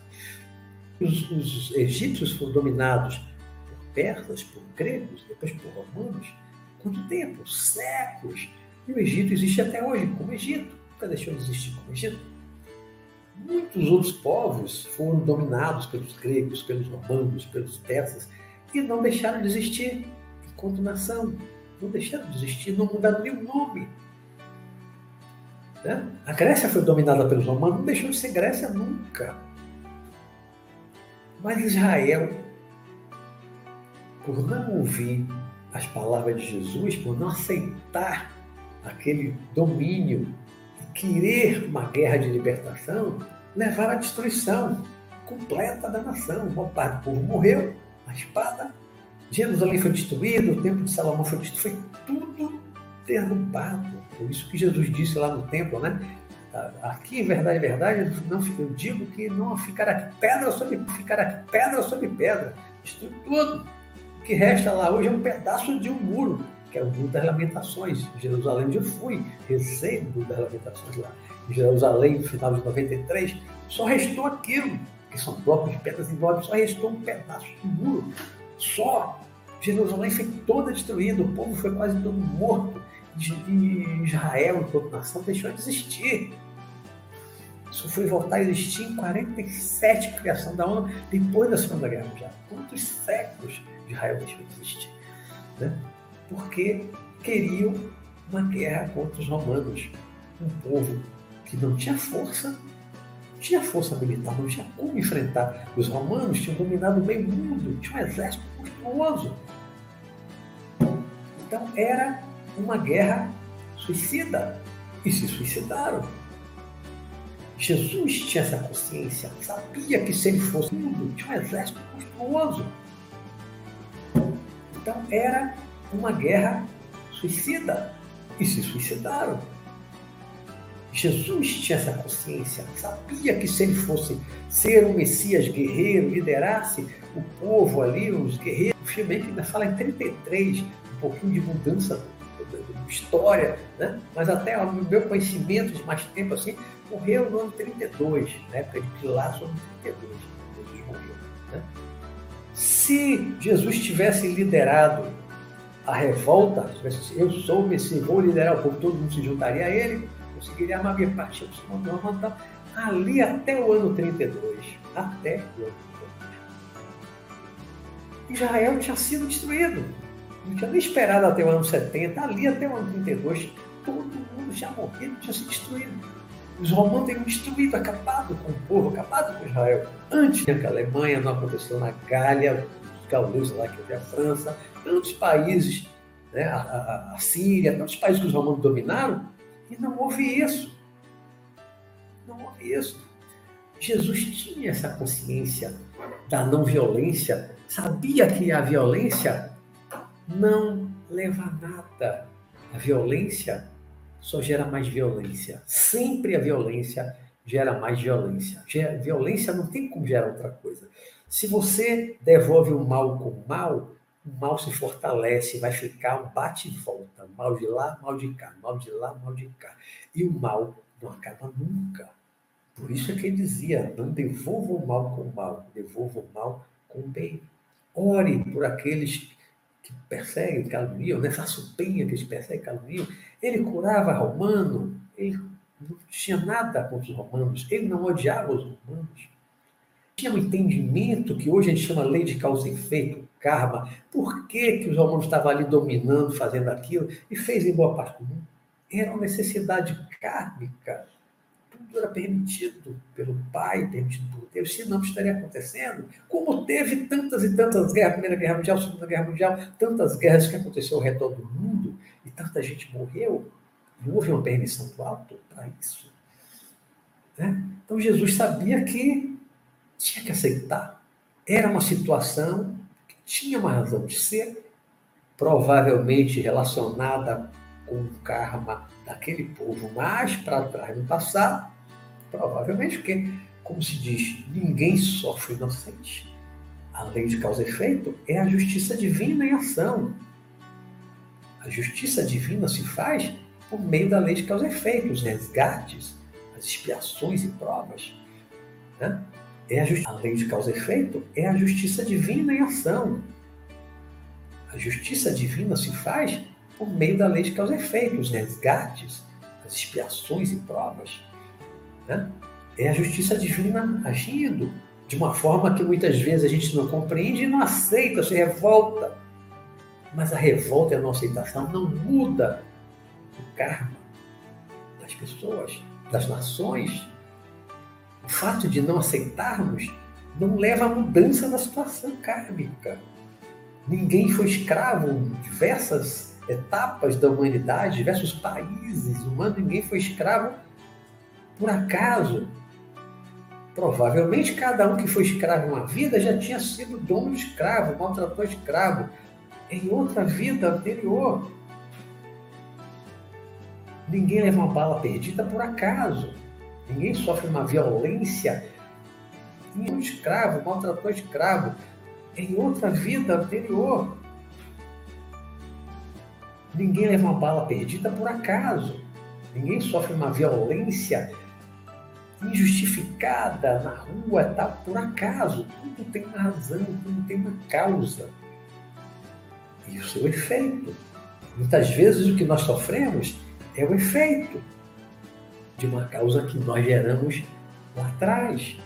Os, os egípcios foram dominados por persas, por gregos, depois por romanos. Quanto tempo? Séculos. E o Egito existe até hoje como Egito. Nunca deixou de existir como Egito. Muitos outros povos foram dominados pelos gregos, pelos romanos, pelos persas e não deixaram de existir enquanto nação. Não deixaram de existir, não mudaram o nome. Né? A Grécia foi dominada pelos romanos, não deixou de ser Grécia nunca. Mas Israel, por não ouvir as palavras de Jesus, por não aceitar aquele domínio querer uma guerra de libertação, levaram à destruição completa da nação. Uma parte do povo morreu, a espada, Jerusalém foi destruído, o templo de Salomão foi destruído, foi tudo derrubado. Por isso que Jesus disse lá no templo, né? Aqui, verdade, verdade, não, eu digo que não ficará pedra sobre ficará pedra sobre pedra. Destrui tudo. O que resta lá hoje é um pedaço de um muro, que é o muro das lamentações. Jerusalém eu fui, recei o muro das lamentações lá. Em Jerusalém, no final de 93, só restou aquilo, que são blocos de pedras enormes, só restou um pedaço de muro. Só. Jerusalém foi toda destruída, o povo foi quase todo morto. De Israel, enquanto nação, deixou de existir. Isso foi voltar a existir em 47, criação da ONU, depois da Segunda Guerra Mundial. Quantos séculos Israel deixou de existir? Né? Porque queriam uma guerra contra os romanos, um povo que não tinha força, não tinha força militar, não tinha como enfrentar. Os romanos tinham dominado o meio mundo, tinha um exército monstruoso. Então era uma guerra suicida. E se suicidaram. Jesus tinha essa consciência, sabia que se ele fosse mundo, tinha um exército monstruoso. Então era uma guerra suicida. E se suicidaram. Jesus tinha essa consciência, sabia que se ele fosse ser um Messias guerreiro, liderasse o povo ali, os guerreiros, o filme ainda fala em 33, um pouquinho de mudança de história, né? mas até o meu conhecimento de mais tempo assim, morreu no ano 32, na época de Pilatos, no ano 32, Jesus morreu. Né? Se Jesus tivesse liderado a revolta, eu sou o Messias, vou liderar o povo, todo mundo se juntaria a ele, conseguiria amar minha parte, eu sou então, ali até o ano 32, até o ano 32. Israel tinha sido destruído, não tinha nem esperado até o ano 70, ali até o ano 32, todo mundo já morrido, tinha sido destruído. Os romanos teriam destruído, acabado com o povo, acabado com Israel. Antes que a Alemanha, não aconteceu na Gália, os gauleses lá, que é a França, tantos países, né, a, a, a Síria, tantos países que os romanos dominaram, e não houve isso. Não houve isso. Jesus tinha essa consciência da não violência, sabia que a violência não leva a nada. A violência só gera mais violência. Sempre a violência gera mais violência. Violência não tem como gerar outra coisa. Se você devolve o mal com o mal, o mal se fortalece, vai ficar um bate e volta, mal de lá, mal de cá, mal de lá, mal de cá. E o mal não acaba nunca. Por isso é que ele dizia: não devolva o mal com o mal, devolva o mal com o bem. Ore por aqueles que perseguem, caluniam, né? faça o bem aqueles que perseguem, caluniam. Ele curava romano, ele não tinha nada contra os romanos, ele não odiava os romanos. Tinha um entendimento que hoje a gente chama lei de causa e efeito, karma. Por que, que os romanos estavam ali dominando, fazendo aquilo, e fez em boa parte do mundo? Era uma necessidade kármica. Tudo era permitido pelo Pai, permitido por Deus, senão estaria acontecendo. Como teve tantas e tantas guerras, Primeira Guerra Mundial, Segunda Guerra Mundial, tantas guerras que aconteceram ao redor do mundo, e tanta gente morreu, não houve uma permissão do alto para isso. Né? Então Jesus sabia que tinha que aceitar. Era uma situação tinha uma razão de ser, provavelmente relacionada com o karma daquele povo mais para trás no passado, Provavelmente porque, como se diz, ninguém sofre inocente. A lei de causa e efeito é a justiça divina em ação. A justiça divina se faz por meio da lei de causa e efeito, os resgates, as expiações e provas. Né? É a, a lei de causa e efeito é a justiça divina em ação. A justiça divina se faz por meio da lei de causa e efeito, os resgates, as expiações e provas. Né? É a justiça divina agindo de uma forma que muitas vezes a gente não compreende e não aceita, se revolta. Mas a revolta e a não aceitação não muda o karma das pessoas, das nações. O fato de não aceitarmos não leva à mudança da situação kármica. Ninguém foi escravo em diversas etapas da humanidade, diversos países humanos, ninguém foi escravo por acaso. Provavelmente cada um que foi escravo uma vida já tinha sido dono de escravo, maltratou escravo em outra vida anterior. Ninguém leva uma bala perdida por acaso. Ninguém sofre uma violência. Um escravo, maltratou escravo em outra vida anterior. Ninguém leva uma bala perdida por acaso. Ninguém sofre uma violência injustificada na rua, tá por acaso. Tudo tem uma razão, tudo tem uma causa. E o seu efeito. Muitas vezes o que nós sofremos é o efeito de uma causa que nós geramos lá atrás.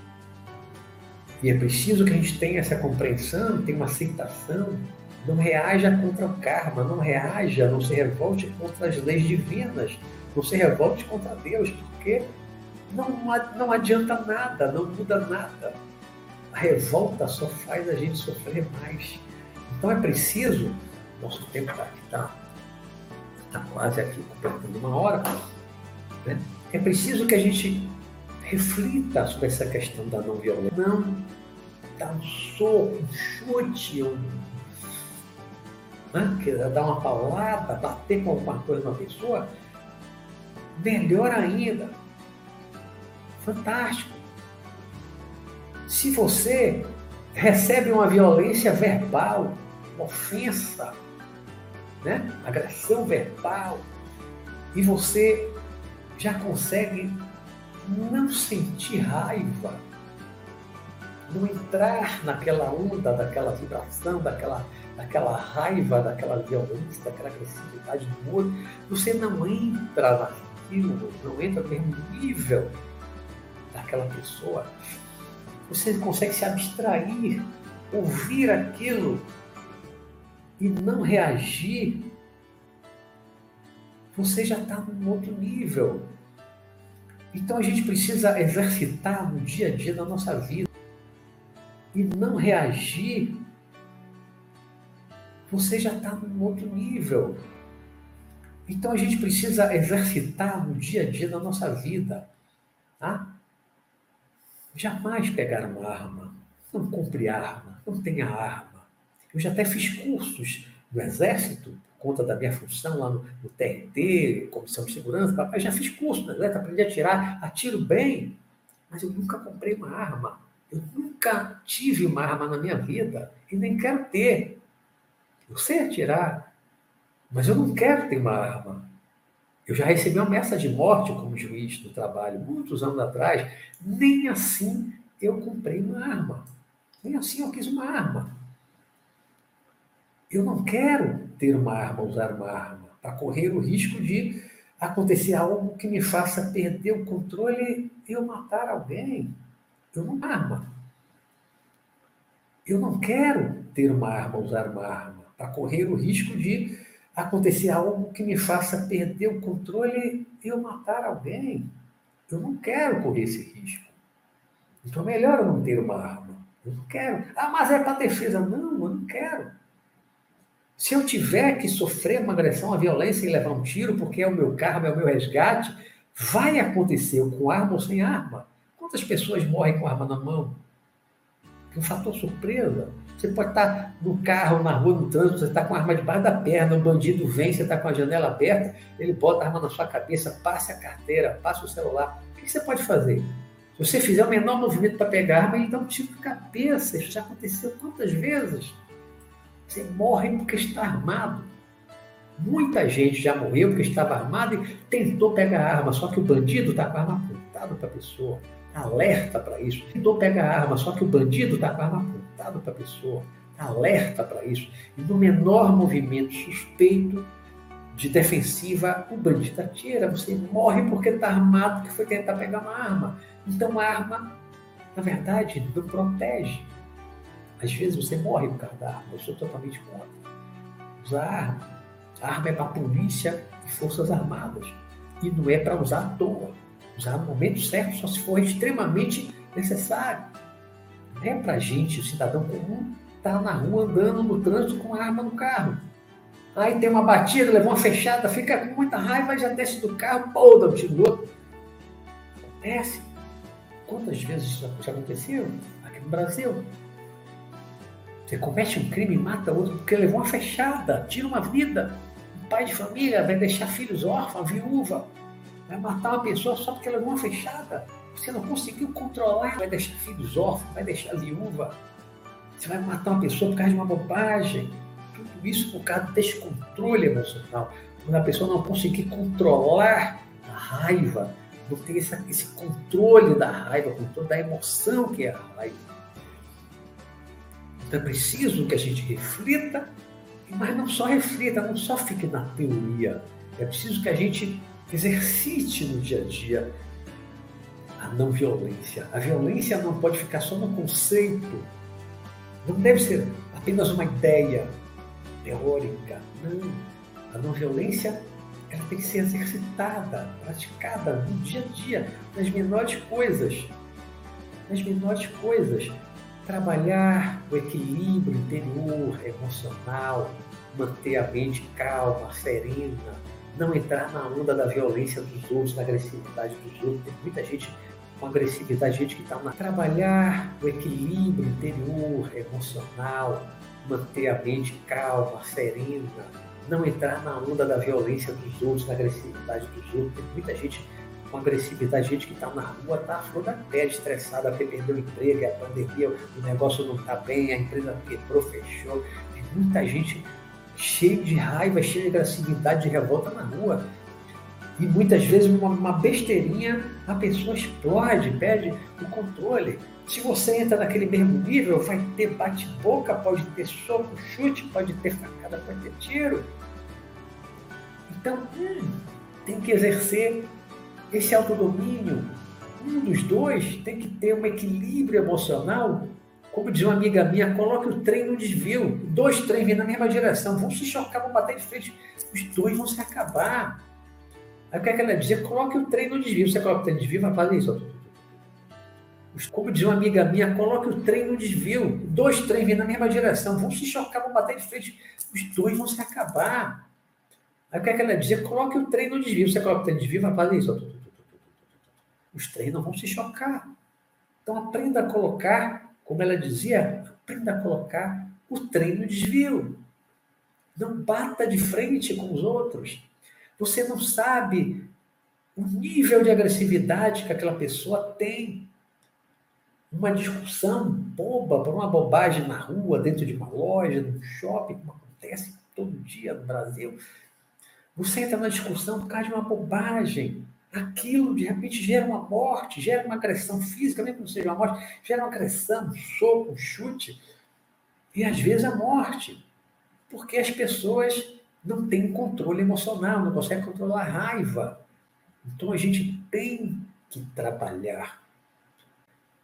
E é preciso que a gente tenha essa compreensão, tenha uma aceitação não reaja contra o karma, não reaja, não se revolte contra as leis divinas, não se revolte contra Deus, porque não, não adianta nada, não muda nada. A revolta só faz a gente sofrer mais. Então é preciso, nosso tempo está tá, tá quase aqui completando uma hora, né? É preciso que a gente reflita sobre essa questão da não violência. Não dar um soco, um chute, um né? dar uma paulada, bater com alguma coisa na pessoa, melhor ainda. Fantástico. Se você recebe uma violência verbal, uma ofensa, né? agressão verbal, e você já consegue não sentir raiva, não entrar naquela onda, daquela vibração, daquela daquela raiva, daquela violência, daquela agressividade do outro, você não entra naquilo, não entra no mesmo nível daquela pessoa. Você consegue se abstrair, ouvir aquilo e não reagir. Você já está num outro nível. Então a gente precisa exercitar no dia a dia da nossa vida e não reagir você já está num outro nível. Então a gente precisa exercitar no dia a dia da nossa vida. Tá? Jamais pegar uma arma, não compre arma, não tenha arma. Eu já até fiz cursos no Exército, conta da minha função lá no, no TRT, Comissão de Segurança, papai, já fiz curso no Exército, aprendi a atirar, atiro bem, mas eu nunca comprei uma arma. Eu nunca tive uma arma na minha vida e nem quero ter. Eu sei atirar, mas eu não quero ter uma arma. Eu já recebi uma ameaça de morte como juiz no trabalho, muitos anos atrás. Nem assim eu comprei uma arma. Nem assim eu quis uma arma. Eu não quero ter uma arma, usar uma arma, para correr o risco de acontecer algo que me faça perder o controle e eu matar alguém. Eu não arma. Eu não quero ter uma arma, usar uma arma a correr o risco de acontecer algo que me faça perder o controle e eu matar alguém. Eu não quero correr esse risco. Então é melhor eu não ter uma arma. Eu não quero. Ah, mas é para defesa. Não, eu não quero. Se eu tiver que sofrer uma agressão, uma violência e levar um tiro, porque é o meu carro, é o meu resgate, vai acontecer com arma ou sem arma. Quantas pessoas morrem com arma na mão? é um fator surpresa. Você pode estar no carro, na rua, no trânsito, você está com a arma debaixo da perna, o bandido vem, você está com a janela aberta, ele bota a arma na sua cabeça, passa a carteira, passa o celular. O que você pode fazer? Se você fizer o menor movimento para pegar a arma, ele dá um tiro na cabeça. Isso já aconteceu quantas vezes? Você morre porque está armado. Muita gente já morreu porque estava armado e tentou pegar a arma, só que o bandido está com a arma apontada para a pessoa. Alerta para isso. Tentou pegar a arma, só que o bandido está com a arma apontada para a pessoa. Alerta para isso. E no menor movimento suspeito de defensiva, o bandido atira. Você morre porque está armado, que foi tentar pegar uma arma. Então a arma, na verdade, não protege. Às vezes você morre por causa da arma. Eu sou totalmente contra. Usar arma. A arma é para polícia e forças armadas. E não é para usar à toa. Usar no momento certo só se for extremamente necessário. Não é para a gente, o cidadão comum, estar tá na rua andando no trânsito com a arma no carro. Aí tem uma batida, levou uma fechada, fica com muita raiva, já desce do carro, pô, dá um tiro no outro. Acontece. Quantas vezes isso já aconteceu aqui no Brasil? Você comete um crime mata outro porque levou uma fechada, tira uma vida. Um pai de família vai deixar filhos órfãos, viúva. Vai matar uma pessoa só porque levou uma fechada. Você não conseguiu controlar, vai deixar filhos órfãos, vai deixar viúva. Você vai matar uma pessoa por causa de uma bobagem. Tudo isso por causa desse controle emocional. Quando a pessoa não conseguir controlar a raiva, não ter esse controle da raiva, controle da emoção que é a raiva então é preciso que a gente reflita, mas não só reflita, não só fique na teoria. É preciso que a gente exercite no dia a dia a não violência. A violência não pode ficar só no conceito. Não deve ser apenas uma ideia teórica. Não. A não violência ela tem que ser exercitada, praticada no dia a dia, nas menores coisas. Nas menores coisas trabalhar o equilíbrio interior, emocional, manter a mente calma, serena, não entrar na onda da violência dos outros, da agressividade dos outros. Tem muita gente com agressividade, gente que está na. Trabalhar o equilíbrio interior, emocional, manter a mente calma, serena, não entrar na onda da violência dos outros, da agressividade dos outros. Tem muita gente com agressividade, gente que está na rua, está flor da pele, estressada, porque perdeu o emprego, a pandemia, o negócio não está bem, a empresa quebrou, fechou. Tem muita gente cheia de raiva, cheia de agressividade, de revolta na rua. E muitas vezes, uma, uma besteirinha, a pessoa explode, perde o controle. Se você entra naquele mesmo nível, vai ter bate-boca, pode ter soco, chute, pode ter facada, pode ter tiro. Então, hum, tem que exercer esse autodomínio, um dos dois tem que ter um equilíbrio emocional. Como diz uma amiga minha, coloque o trem no desvio. Dois trens vêm na mesma direção, vão se chocar, vão bater de frente. Os dois vão se acabar. Aí o que, é que ela dizia? Coloque o trem no desvio. Você coloca o trem no desvio, vai fazer isso. Como diz uma amiga minha, coloque o trem no desvio. Dois trens vêm na mesma direção, vão se chocar, vão bater de frente. Os dois vão se acabar. Aí o que, é que ela dizia? Coloque o trem no desvio. Você coloca o trem no desvio, vai fazer isso os três não vão se chocar. Então aprenda a colocar, como ela dizia, aprenda a colocar o trem no desvio. Não bata de frente com os outros. Você não sabe o nível de agressividade que aquela pessoa tem. Uma discussão boba, por uma bobagem na rua, dentro de uma loja, num shopping, como acontece todo dia no Brasil. Você entra na discussão por causa de uma bobagem aquilo de repente gera uma morte, gera uma agressão física, mesmo que não seja uma morte, gera uma agressão, um soco, um chute, e às vezes a morte, porque as pessoas não têm controle emocional, não conseguem controlar a raiva. Então a gente tem que trabalhar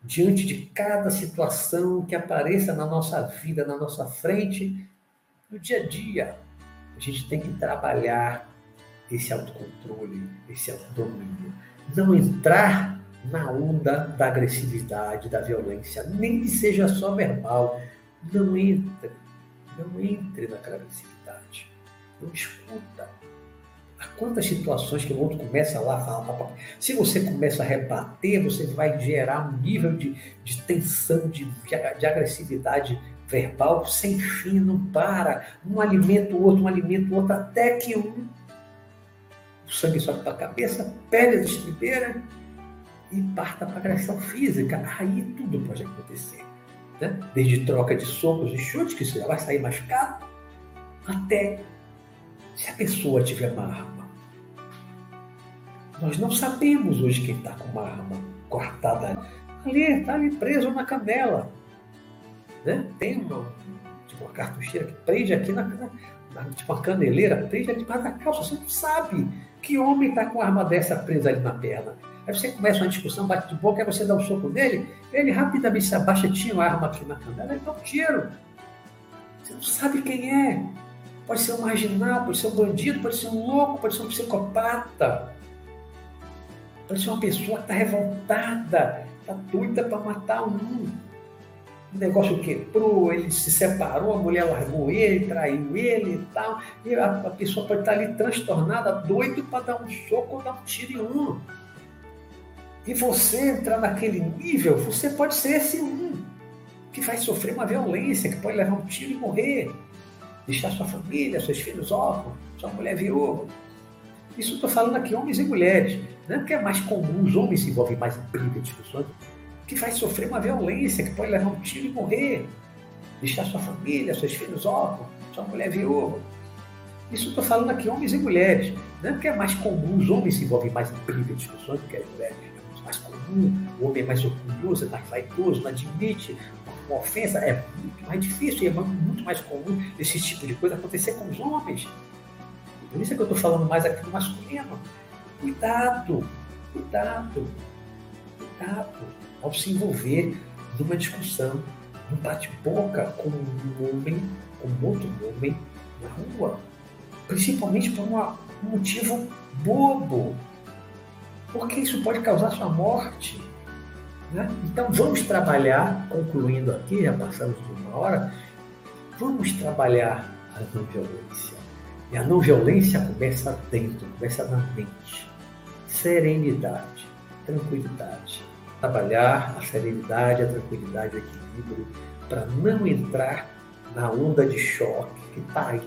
diante de cada situação que apareça na nossa vida, na nossa frente, no dia a dia. A gente tem que trabalhar esse autocontrole, esse autodomínio. Não entrar na onda da agressividade, da violência, nem que seja só verbal. Não entre, não entre naquela agressividade. Não escuta. Quantas situações que o outro começa lá a falar. Se você começa a rebater, você vai gerar um nível de, de tensão, de, de agressividade verbal sem fim, não para. Um alimenta o outro, um alimenta o outro, até que um, o sangue sobe para a cabeça, perde a estribeira e parta para a agressão física. Aí tudo pode acontecer. Né? Desde troca de socos e chutes, que você já vai sair machucado, até se a pessoa tiver uma arma. Nós não sabemos hoje quem está com uma arma cortada ali, está ali preso na canela. Né? Tem uma, tipo uma cartucheira que prende aqui na tipo uma caneleira, prende aqui debaixo da calça. Você não sabe que homem está com uma arma dessa presa ali na perna. Aí você começa uma discussão, bate de boca, aí você dá um soco nele, ele rapidamente se abaixa, tinha uma arma aqui na canela e dá um tiro. Você não sabe quem é. Pode ser um marginal, pode ser um bandido, pode ser um louco, pode ser um psicopata. Pode ser uma pessoa que está revoltada, está doida para matar um. O negócio quebrou, ele se separou, a mulher largou ele, traiu ele e tal. E a, a pessoa pode estar ali transtornada, doido para dar um soco ou dar um tiro em um. E você entrar naquele nível, você pode ser esse um que vai sofrer uma violência, que pode levar um tiro e morrer deixar sua família, seus filhos órfãos, sua mulher viúva. Isso estou falando aqui homens e mulheres. Não é porque é mais comum, os homens se envolvem mais em briga, discussões, que vai sofrer uma violência, que pode levar um tiro e morrer. Deixar sua família, seus filhos órfãos, sua mulher viúva. Isso estou falando aqui homens e mulheres. Não é porque é mais comum, os homens se envolvem mais em briga, discussões, do que as mulheres. É mais comum, o homem é mais orgulhoso, é mais vaidoso, não admite uma ofensa, é muito mais difícil e é muito mais comum esse tipo de coisa acontecer com os homens. Por isso é que eu estou falando mais aqui do masculino. Cuidado, cuidado, cuidado ao se envolver numa discussão, num bate-boca com um homem, com outro homem na rua. Principalmente por uma, um motivo bobo. Porque isso pode causar sua morte. Né? Então vamos trabalhar, concluindo aqui, já passamos de uma hora, vamos trabalhar a não violência. E a não violência começa dentro, começa na mente. Serenidade, tranquilidade. Trabalhar a serenidade, a tranquilidade, o equilíbrio, para não entrar na onda de choque que está aí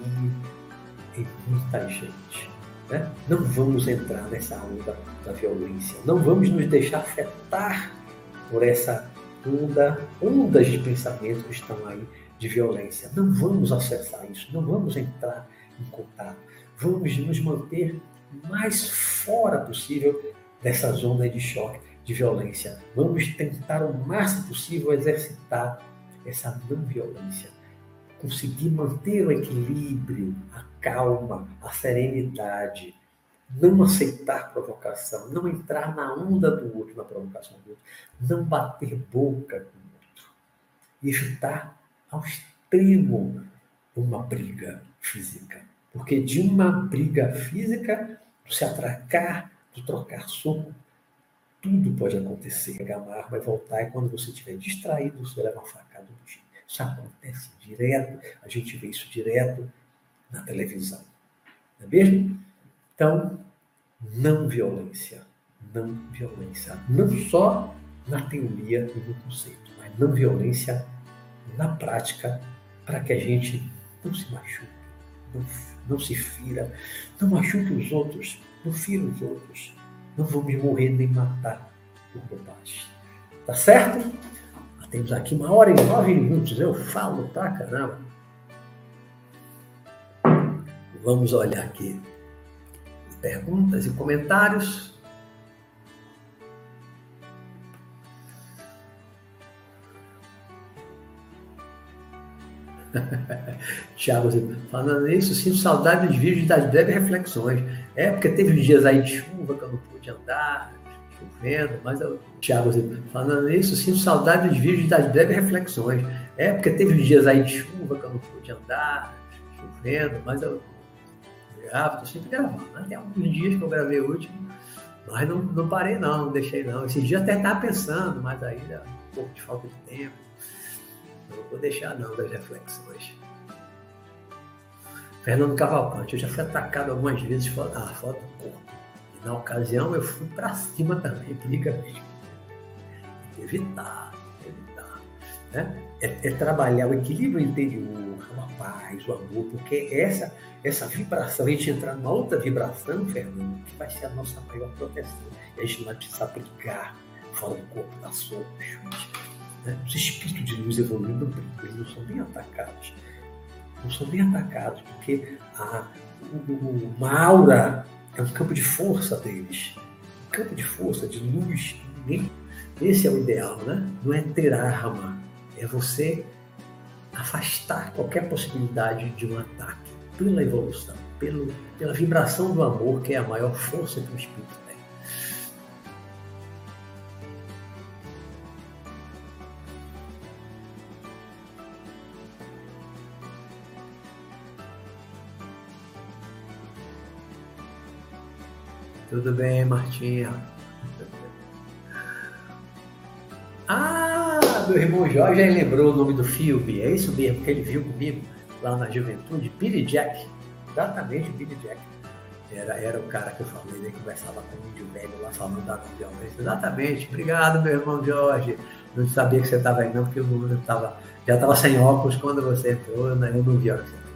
em muita gente. Né? Não vamos entrar nessa onda da violência, não vamos nos deixar afetar por essa onda, ondas de pensamento que estão aí de violência. Não vamos acessar isso, não vamos entrar em contato. Vamos nos manter mais fora possível dessas ondas de choque, de violência. Vamos tentar o máximo possível exercitar essa não violência. Conseguir manter o equilíbrio, a calma, a serenidade, não aceitar provocação, não entrar na onda do outro, na provocação do outro, não bater boca com o outro, evitar ao extremo uma briga física. Porque de uma briga física, do se atracar, do trocar soco, tudo pode acontecer. Pegar uma arma e voltar, e quando você estiver distraído, você leva uma facada no time. Isso acontece direto, a gente vê isso direto na televisão. Não é mesmo? Então, não violência. Não violência. Não só na teoria e no conceito, mas não violência na prática, para que a gente não se machuque, não, não se fira, não machuque os outros, não fira os outros. Não vamos morrer nem matar por bobagem. Tá certo? Temos aqui uma hora e nove minutos. Eu falo pra caramba. Vamos olhar aqui perguntas e comentários. (laughs) Tiago, falando isso, sinto saudade dos vídeos das breves reflexões. É, porque teve uns dias aí de chuva que eu não pude andar, chovendo, mas eu. Tiago, falando isso, sinto saudade dos vídeos das breves reflexões. É, porque teve uns dias aí de chuva que eu não pude andar, chovendo, mas eu gravo, tô sempre gravando. Né? Tem alguns dias que eu gravei o último, mas não, não parei não, não deixei não. Esses dias até estava pensando, mas ainda um pouco de falta de tempo. Não vou deixar não das reflexões. Fernando Cavalcante, eu já fui atacado algumas vezes fora, ah, do corpo. E na ocasião eu fui para cima também, (laughs) briga mesmo. Evitar, evitar. Né? É, é, trabalhar o equilíbrio interior, a paz, o amor, porque essa, essa vibração, a gente entrar numa outra vibração, Fernando, que vai ser a nossa maior proteção. E a gente não vai precisar brigar fora do corpo da sombra, né? Os espíritos de luz evoluindo não eles não são bem atacados não são bem atacados, porque a, uma aura é um campo de força deles. Um campo de força, de luz. Esse é o ideal, né? Não é ter arma, é você afastar qualquer possibilidade de um ataque pela evolução, pelo, pela vibração do amor, que é a maior força que o espírito Tudo bem, Martinha? Ah, meu irmão Jorge lembrou o nome do filme. É isso mesmo que ele viu comigo lá na juventude? Billy Jack. Exatamente, Billy Jack. Era, era o cara que eu falei, ele conversava com o índio velho lá falando da violência. Exatamente. Obrigado, meu irmão Jorge. Não sabia que você estava aí não, porque eu tava, já estava sem óculos quando você entrou, né? eu não vi a hora que você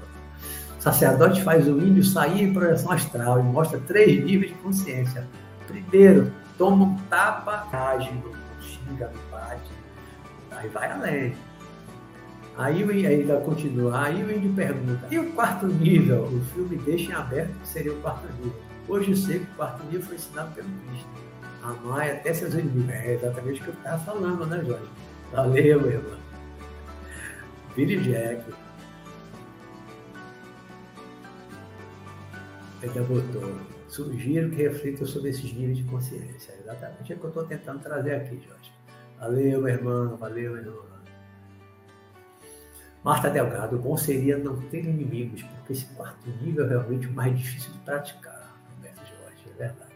sacerdote faz o índio sair em projeção astral e mostra três níveis de consciência. Primeiro, toma um tapa, age, xinga, bate, aí vai além. Aí ainda continua, aí o índio pergunta, e o quarto nível? O filme deixa em aberto que seria o quarto nível. Hoje eu sei que o quarto nível foi ensinado pelo Cristo. Amar até seus inimigos. É exatamente o que eu estava falando, né, Jorge? Valeu, irmão. Billy Jack. Ainda botou. Sugiro que reflita sobre esses níveis de consciência. Exatamente é o que eu estou tentando trazer aqui, Jorge. Valeu, meu irmão. Valeu, meu irmão. Marta Delgado, o bom seria não ter inimigos, porque esse quarto nível é realmente o mais difícil de praticar, Roberto Jorge, é verdade.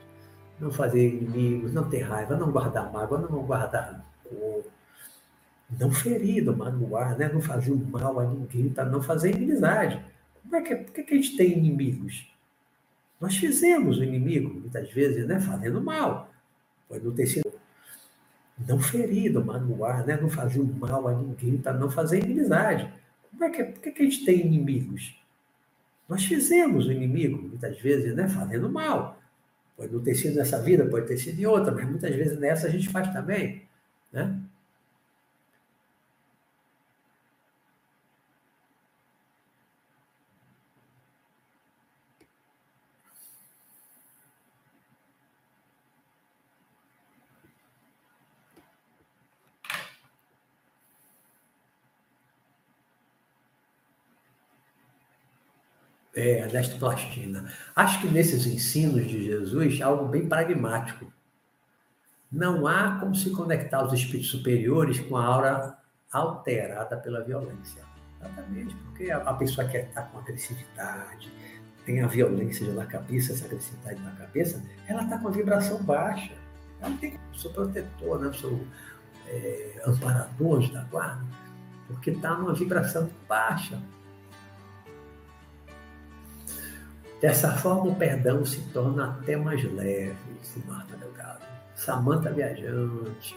Não fazer inimigos, não ter raiva, não guardar mágoa, não guardar cor, não ferir, não magoar, né? não fazer o mal a ninguém, para não fazer inimizade. Como é que, por que, que a gente tem inimigos? Nós fizemos o inimigo, muitas vezes, né, fazendo mal. Pode não ter sido não ferido, magoar, né, não fazer mal a ninguém para não fazer inimizade. Como é que, por que, que a gente tem inimigos? Nós fizemos o inimigo, muitas vezes, né, fazendo mal. Pode não ter sido nessa vida, pode ter sido em outra, mas muitas vezes nessa a gente faz também. Né? É, desta plastina. Acho que nesses ensinos de Jesus, algo bem pragmático. Não há como se conectar os espíritos superiores com a aura alterada pela violência. Exatamente, porque a pessoa que está com agressividade, tem a violência na cabeça, essa agressividade na cabeça, ela está com a vibração baixa. Ela tem o seu protetor, né, seu é, amparador da guarda, porque está numa vibração baixa. Dessa forma, o perdão se torna até mais leve, disse Marta Delgado. Samanta Viajante,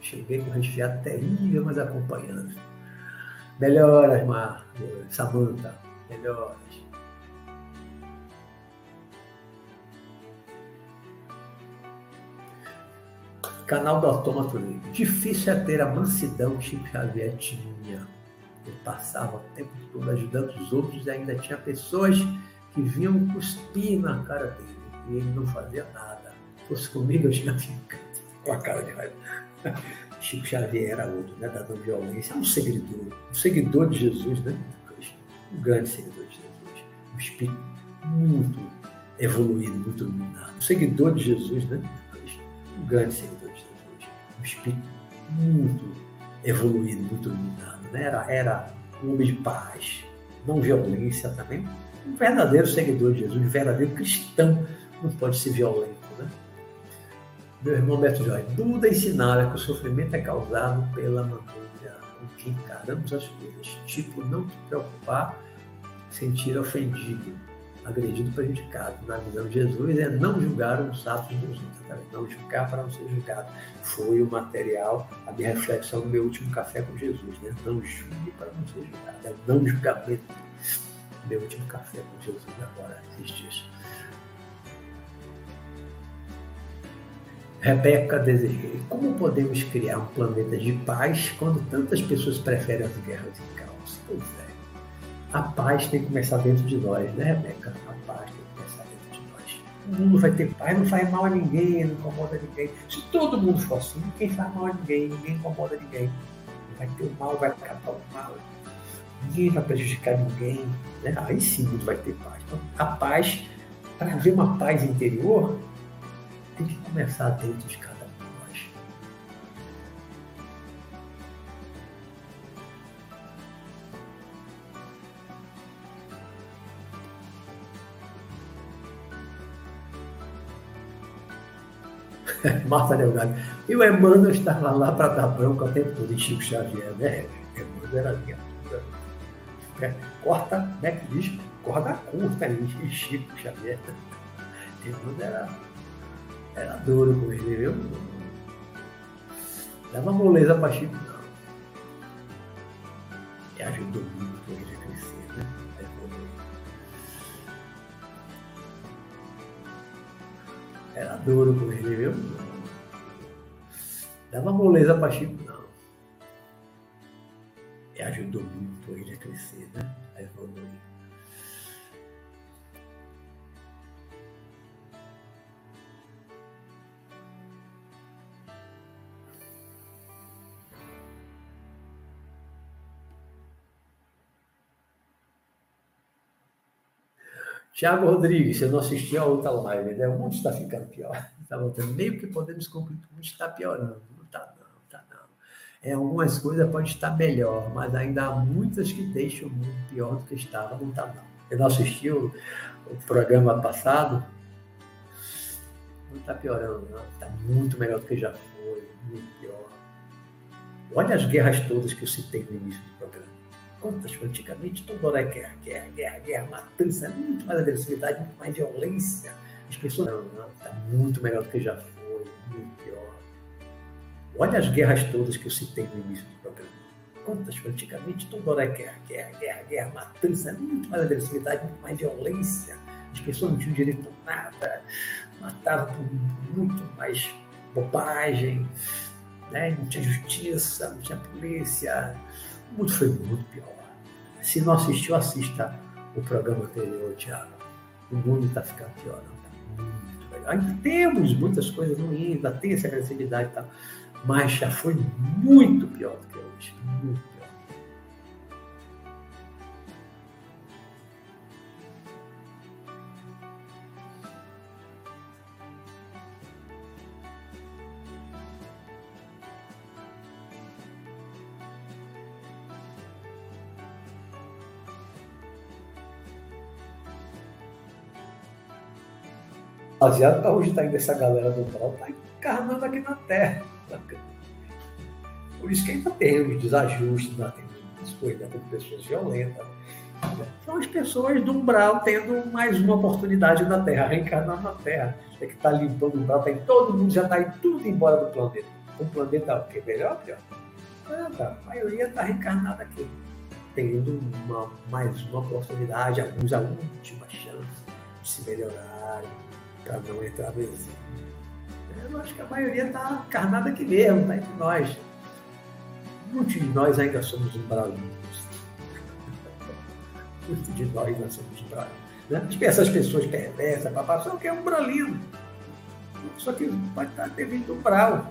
Cheguei com resfriado terrível, mas acompanhando. Melhoras, Marta, Samanta, melhoras. Canal do Autômato Livre. Difícil é ter a mansidão que Xavier tinha ele passava o tempo todo ajudando os outros e ainda tinha pessoas que vinham cuspir na cara dele. E ele não fazia nada. Se fosse comigo, eu tinha ficado com a cara de raiva. (laughs) Chico Xavier era outro, né? Da não violência. Um seguidor. Um seguidor de Jesus, né? Um grande seguidor de Jesus. Um espírito muito evoluído, muito iluminado. Um seguidor de Jesus, né? Um grande seguidor de Jesus. Um espírito muito evoluído, muito iluminado né? era, era um homem de paz, não violência também. Um verdadeiro seguidor de Jesus, um verdadeiro cristão não pode ser violento. Né? Meu irmão Beto Joy, Buda ensinava que o sofrimento é causado pela maneira que encaramos as coisas. Tipo, não te preocupar, sentir ofendido, agredido, prejudicado. Na visão de Jesus é não julgar os atos dos outros, não julgar para não ser julgado. Foi o material, a minha reflexão no meu último café com Jesus, né? Não julgue para não ser julgado, é não julgamento. Meu último café com Jesus agora, esses dias. Rebeca desejei. Como podemos criar um planeta de paz quando tantas pessoas preferem as guerras e caos? Pois é. A paz tem que começar dentro de nós, né, Rebeca? A paz tem que começar dentro de nós. O mundo vai ter paz, não faz mal a ninguém, não incomoda ninguém. Se todo mundo for assim, ninguém faz mal a ninguém, ninguém incomoda ninguém. Vai ter o mal, vai acabar o mal. Ninguém vai prejudicar ninguém. Né? Aí sim o mundo vai ter paz. Então, a paz, para haver uma paz interior, tem que começar dentro de cada (laughs) Marta Delgado. E o Emmanuel estava lá para dar bronca o tempo todo em Chico Xavier, né? Emmanuel era minha altura. É, corta, né? Que diz, corda curta em (laughs) Chico Xavier. Emmanuel era era duro com ele, viu? Dava moleza para Chico, não. E ajudou muito ele a crescer, Era duro com ele, viu? Dava moleza para Chico, não. E ajudou muito ele a crescer, né? A evoluir. Tiago Rodrigues, eu não assisti a outra live, né? O mundo está ficando pior. Está (laughs) voltando. Meio que podemos concluir que o mundo está piorando. Não está, não, está não. É, algumas coisas podem estar melhor, mas ainda há muitas que deixam o mundo pior do que estava. Não está, não. Eu não assisti o, o programa passado. Não está piorando, não. Está muito melhor do que já foi. Muito pior. Olha as guerras todas que eu citei no início do programa Quantas antigamente toda hora é guerra, guerra, guerra, guerra, matança, muito mais agressividade, muito mais violência. As pessoas não, não, está muito melhor do que já foi, muito pior. Olha as guerras todas que eu citei no início do programa. Quantas antigamente toda hora é guerra, guerra, guerra, guerra, matança, muito mais agressividade, muito mais violência. As pessoas não tinham direito a nada, matavam por muito mais bobagem, né? não tinha justiça, não tinha polícia o mundo foi muito pior. Se não assistiu, assista o programa anterior, Tiago. O mundo está ficando pior. Tá muito. Ainda temos muitas coisas ruins, ainda tem essa agressividade e tal, mas já foi muito pior do que hoje. Muito baseado para hoje está indo essa galera do mal, está encarnando aqui na Terra. Por isso que ainda tem os desajustes, ainda tem as coisas, ainda tem pessoas violentas. São as pessoas do umbral tendo mais uma oportunidade na Terra, reencarnar na Terra. É que está limpando o umbral, tem, todo mundo já está indo tudo embora do planeta. O planeta o quê? Melhor pior? Nada, a maioria está reencarnada aqui, tendo uma, mais uma oportunidade, alguns a última chance de se melhorarem não no exílio. Eu acho que a maioria está encarnada aqui mesmo, está entre nós. Muitos de nós ainda somos umbralinos. Muitos de nós ainda somos umbralinos. Né? Tipo, essas pessoas perversas, papai, só que é umbralino. Só que pode estar ter vindo umbral.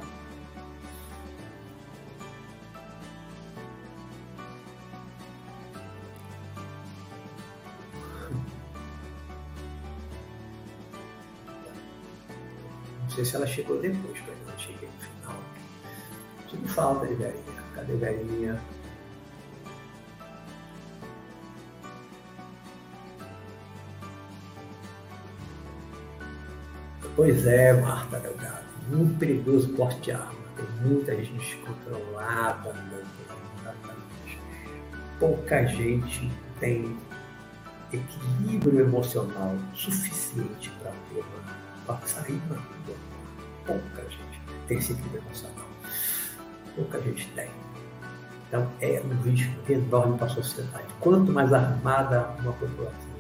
Sei se ela chegou depois, mas não cheguei no final. Tudo falta de velhinha. Cadê velhinha? Pois é, Marta Delgado. Muito perigoso porte de arma. tem muita gente descontrolada andando Pouca gente tem equilíbrio emocional suficiente para ter para sair na rua. Pouca gente tem equilíbrio emocional. Pouca gente tem. Então é um risco enorme para a sociedade. Quanto mais armada uma população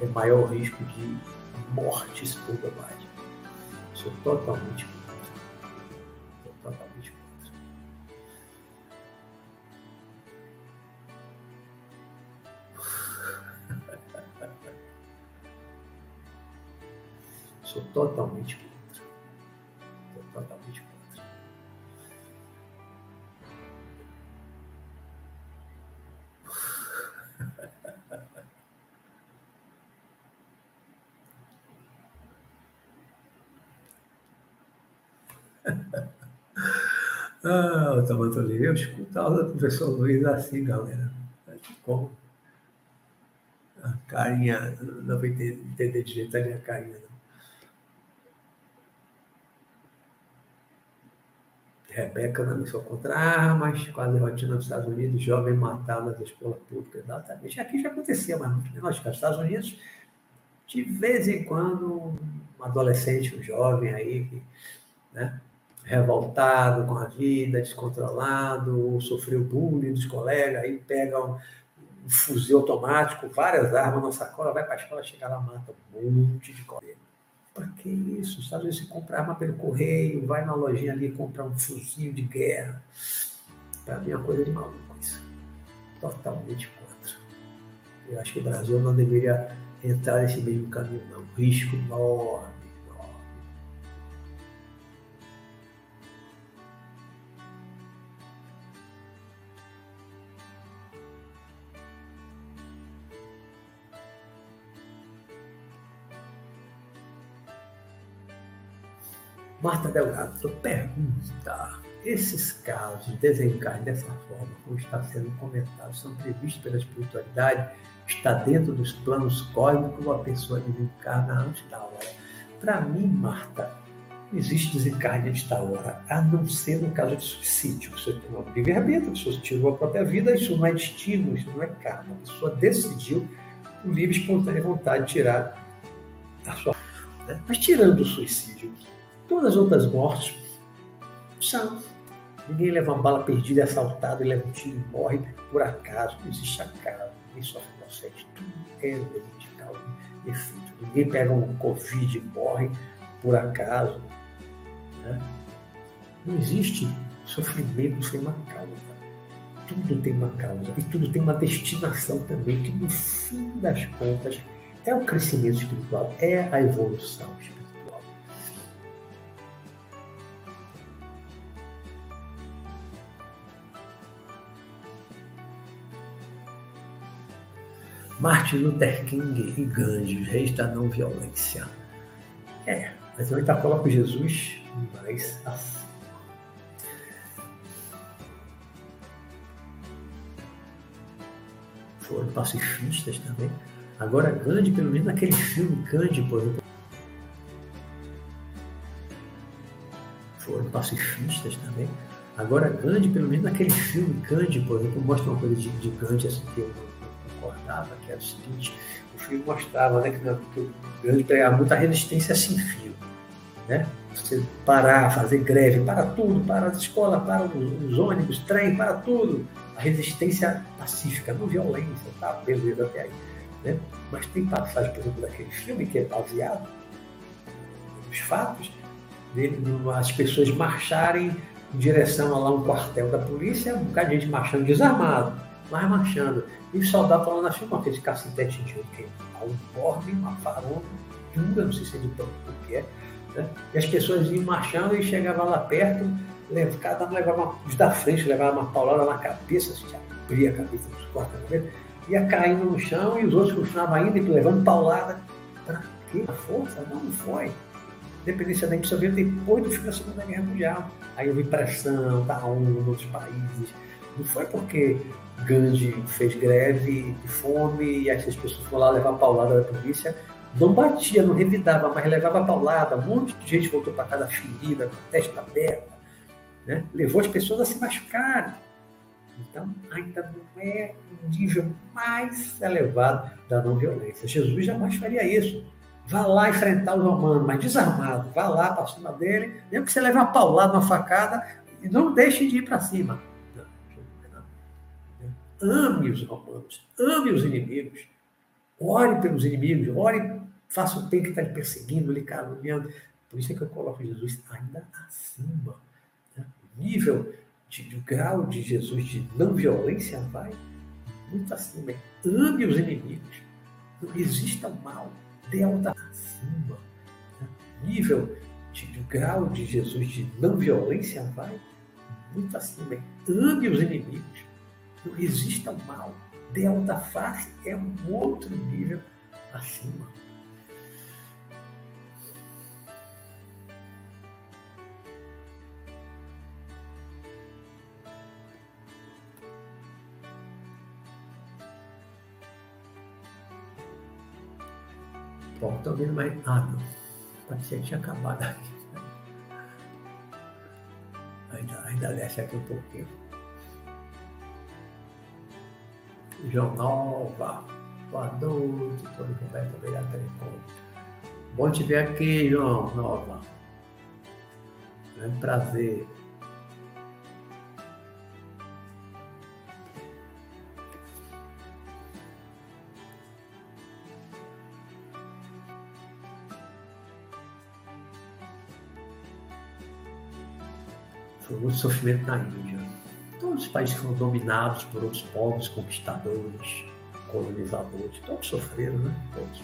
é maior o risco de mortes por bobagem. Sou totalmente totalmente contra. Sou totalmente contra. (laughs) Ah, o Tamatolini, eu escuto a aula do professor Luiz assim, galera. Como? A carinha, não vou entender de jeito ali a carinha, não. Rebeca sou contra armas, quase rotina nos Estados Unidos, jovem matado nas escolas públicas. Exatamente. Aqui já acontecia, mas nos Estados Unidos, de vez em quando, um adolescente, um jovem aí, né? revoltado com a vida, descontrolado, sofreu bullying dos colegas, aí pega um, um fuzil automático, várias armas na sacola, vai para a escola, chega lá, mata um monte de colega. Para que isso? Estados Unidos você compra arma pelo correio, vai na lojinha ali comprar um fuzil de guerra. Para mim é uma coisa de maluco isso. Totalmente contra. Eu acho que o Brasil não deveria entrar nesse mesmo caminho, não. Risco enorme Marta Delgado pergunta: esses casos de desencarne dessa forma, como está sendo comentado, são previstos pela espiritualidade? Está dentro dos planos cósmicos ou a pessoa desencarna antes da hora? Para mim, Marta, não existe desencarne antes da hora, a não ser no caso de suicídio. Você tem uma livre-arbítrio, a pessoa tirou a própria vida, isso não é destino, isso não é karma. A pessoa decidiu, por livre espontânea vontade, tirar a sua. Né? Mas tirando o suicídio, Todas as outras mortes são. Ninguém leva uma bala perdida, é assaltado, leva um tiro e morre por acaso. Não existe acaso, ninguém sofre inocente. Tudo é de causa efeito. Ninguém pega um Covid e morre por acaso. Né? Não existe sofrimento sem uma causa. Tudo tem uma causa e tudo tem uma destinação também, que no fim das contas é o crescimento espiritual, é a evolução espiritual. Martin Luther King e Gandhi, os reis da não violência. É, mas eu ainda coloco Jesus mais assim. Foram pacifistas também. Agora, Gandhi, pelo menos naquele filme Gandhi, por exemplo, foram pacifistas também. Agora, Gandhi, pelo menos naquele filme Gandhi, por exemplo, mostra uma coisa de, de Gandhi assim, que eu concordava, que era o seguinte, o filme mostrava né, que o grande pegava muita resistência sem fio. Né? Você parar, fazer greve, para tudo, para as escolas, para os, ônibus, trem, para tudo. A resistência pacífica, não violência, tá? Beleza até aí. Né? Mas tem passagem, por exemplo, daquele filme que é baseado nos fatos, dele, as pessoas marcharem em direção a lá um quartel da polícia, um bocado de gente marchando desarmado mas marchando. E o soldado falando assim com aquele cacetete de que é um forme, uma farona dura, não sei se é de pano o que é. Né? E as pessoas iam marchando e chegavam lá perto, cada um levava os da frente levava uma paulada na cabeça, assim, abria a cabeça dos corta ia caindo no chão e os outros continuavam ainda levando paulada. Para quê? A força? Não, não foi. Independência da só veio depois do fim da Segunda Guerra Mundial. Aí houve pressão da ONU, outros países. Não foi porque Gandhi fez greve de fome e essas pessoas foram lá levar paulada da polícia. Não batia, não revidava, mas levava paulada. Um monte de gente voltou para casa ferida, com a testa aberta. né? levou as pessoas a se machucarem. Então, ainda não é um nível mais elevado da não violência. Jesus jamais faria isso. Vá lá enfrentar o romano, mas desarmado. Vá lá para cima dele, mesmo que você leve uma paulada, uma facada, e não deixe de ir para cima. Ame os romanos, ame os inimigos. Ore pelos inimigos, ore, faça o bem que está lhe perseguindo, lhe caluniando. Por isso é que eu coloco Jesus ainda acima. Né? O nível de, de, grau de Jesus de não violência vai muito acima. Ame os inimigos. Não resista ao mal. Delta acima. Né? Nível de, de grau de Jesus de não violência vai muito acima. Ame os inimigos. Não resista ao mal. Delta face é um outro nível acima. Bom, estou vendo mais. Ah, não. O paciente tinha acabado aqui. Ainda, ainda desce aqui um pouquinho. João Nova. Boa noite, Tony Roberto, pelo encontro. Bom te ver aqui, João Nova. É um prazer. Foi muito sofrimento na Índia. Os países foram dominados por outros povos, conquistadores, colonizadores, todos sofreram, né? Todos.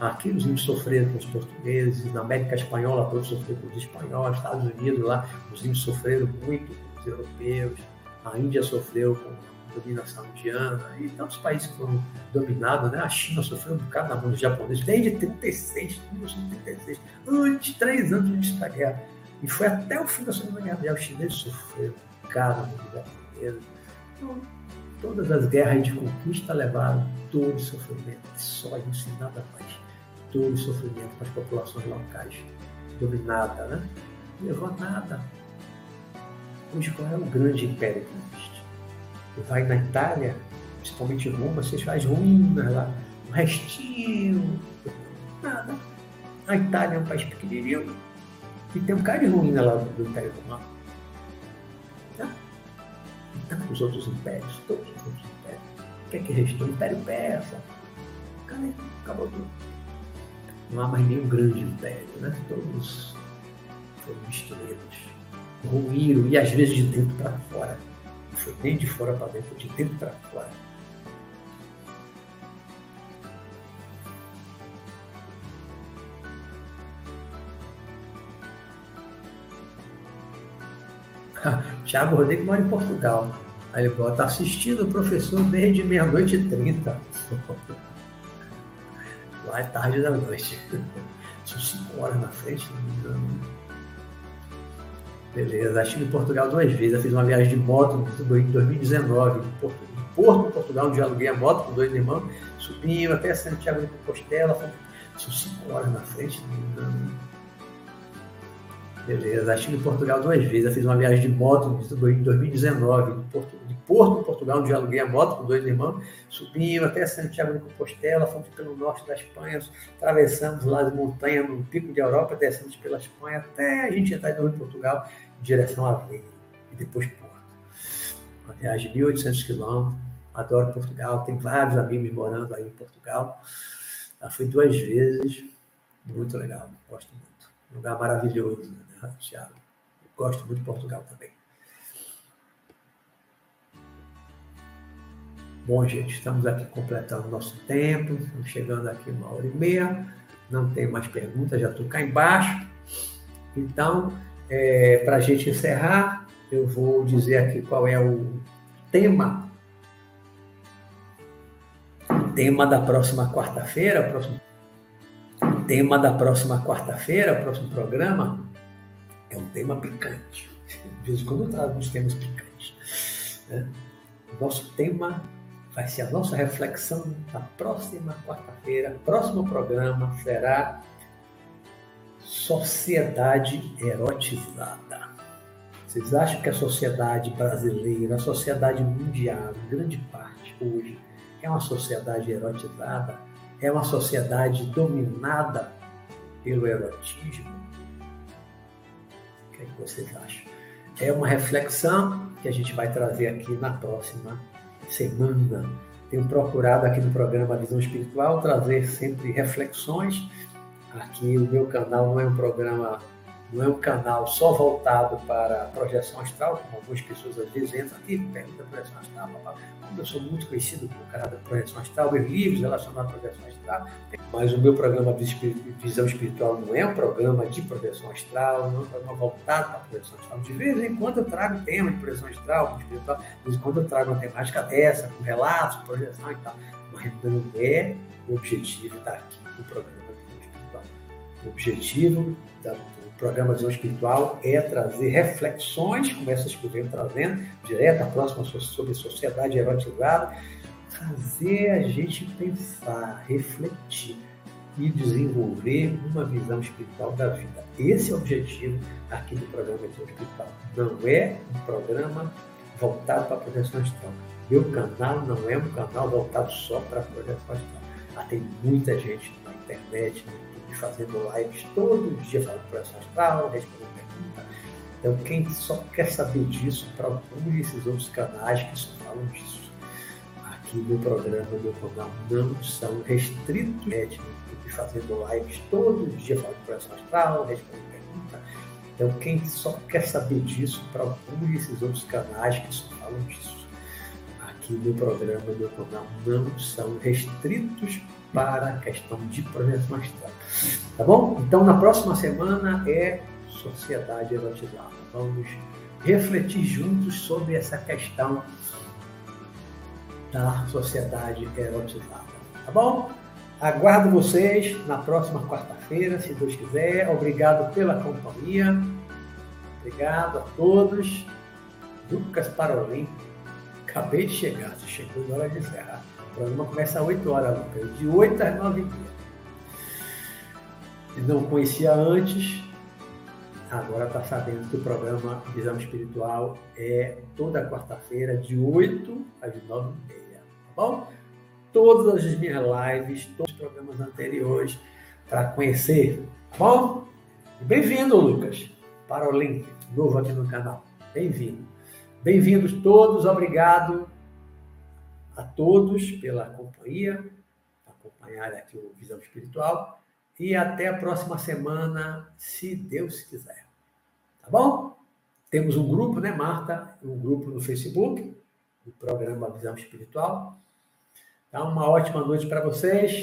Aqui os índios sofreram com os portugueses, na América Espanhola todos sofreram com os espanhóis, Estados Unidos lá, os índios sofreram muito com os europeus, a Índia sofreu com a dominação indiana, e tantos países foram dominados, né? A China sofreu um bocado na mão dos japoneses desde 36, 1936, antes, três anos antes da guerra. E foi até o fim da Segunda Guerra Mundial, os chineses sofreram, cara no japonês. Então, todas as guerras de conquista levaram todo o sofrimento, só isso e nada mais. Todo o sofrimento para as populações locais dominadas, né? Não levou nada. Hoje, qual é o grande império que existe? Vai na Itália, principalmente Roma, você faz ruínas lá, um restinho, nada. A Itália é um país pequenininho, e tem um cara de ruína lá do Império Romano. Tá? Os outros impérios, todos os outros impérios. O que é que restou? O Império Persa. Acabou tudo. Não há mais nenhum grande império, né? Todos foram destruídos. Ruíram, e às vezes de dentro para fora. Não foi nem de fora para dentro, foi de dentro para fora. (laughs) Tiago Rodrigues mora em Portugal. Aí ele bota, assistindo o professor desde meia-noite e trinta. (laughs) Lá é tarde da noite. (laughs) São cinco horas na frente, não me engano. Beleza, estive em Portugal duas vezes. Eu fiz uma viagem de moto em 2019, em Porto, Porto Portugal, onde aluguei a moto com dois irmãos. Subimos até Santiago de Compostela. São cinco horas na frente, não me engano. Beleza, estive em Portugal duas vezes. Eu fiz uma viagem de moto em 2019, de Porto, de Porto, Portugal, onde eu aluguei a moto com dois irmãos. Subimos até Santiago de Compostela, fomos pelo norte da Espanha, atravessamos lá as montanhas no pico de Europa, descemos pela Espanha até a gente entrar de novo em Portugal, em direção a Aveiro e depois Porto. Uma viagem de 1.800 quilômetros. Adoro Portugal, tenho vários amigos morando aí em Portugal. Já fui duas vezes, muito legal, gosto muito. Um lugar maravilhoso. Né? Thiago. Gosto muito de Portugal também. Bom, gente, estamos aqui completando nosso tempo, estamos chegando aqui uma hora e meia, não tem mais perguntas, já estou cá embaixo. Então, é, para a gente encerrar, eu vou dizer aqui qual é o tema. O tema da próxima quarta-feira, próximo tema da próxima quarta-feira, próximo programa, é um tema picante. De vez em quando eu trago uns temas picantes. Né? Nosso tema vai ser a nossa reflexão da próxima quarta-feira. Próximo programa será Sociedade Erotizada. Vocês acham que a sociedade brasileira, a sociedade mundial, grande parte hoje, é uma sociedade erotizada? É uma sociedade dominada pelo erotismo? Vocês acham? É uma reflexão que a gente vai trazer aqui na próxima semana. Tenho procurado aqui no programa Visão Espiritual trazer sempre reflexões. Aqui o meu canal não é um programa não é um canal só voltado para projeção astral, como algumas pessoas às vezes entram aqui e perguntam projeção astral. Como eu sou muito conhecido por cara da projeção astral, meus livros relacionados à projeção astral, mas o meu programa de Visão Espiritual não é um programa de projeção astral, não é um programa voltado para a projeção astral. De vez em quando eu trago tema de projeção astral, de vez em quando eu trago uma temática dessa, com relatos, projeção e tal. Mas não é o objetivo estar aqui no programa de Visão Espiritual. O objetivo da programa Visão Espiritual é trazer reflexões, como essas que eu venho trazendo, direto, a próxima sobre sociedade erotizada, fazer a gente pensar, refletir e desenvolver uma visão espiritual da vida. Esse é o objetivo aqui do programa Visão Espiritual. Não é um programa voltado para a projeção astral. Meu canal não é um canal voltado só para a projeção astral. Lá tem muita gente na internet, no fazendo lives todo dia falando projeção astral, respondendo perguntas. Então, quem só quer saber disso, procure esses outros canais que só falam disso. Aqui no programa, no canal, não são restritos de fazendo lives todo dia falando projeção astral, respondendo perguntas. Então, quem só quer saber disso, procure esses outros canais que só falam disso. Aqui no programa, no canal, não são restritos para a questão de projeção astral. Tá bom? Então, na próxima semana é Sociedade Erotizada. Vamos refletir juntos sobre essa questão da sociedade erotizada. Tá bom? Aguardo vocês na próxima quarta-feira, se Deus quiser. Obrigado pela companhia. Obrigado a todos. Lucas Parolim. Acabei de chegar, chegou na hora de encerrar. O programa começa às 8 horas, Lucas, de 8 às 9 h não conhecia antes, agora está sabendo que o programa Visão Espiritual é toda quarta-feira, de 8 às 9 h 30 tá bom? Todas as minhas lives, todos os programas anteriores, para conhecer, tá bom? Bem-vindo, Lucas, para o link novo aqui no canal. Bem-vindo. Bem-vindos todos, obrigado a todos pela companhia, acompanhar aqui o Visão Espiritual. E até a próxima semana, se Deus quiser. Tá bom? Temos um grupo, né, Marta? Um grupo no Facebook, do programa Visão Espiritual. Então, uma ótima noite para vocês.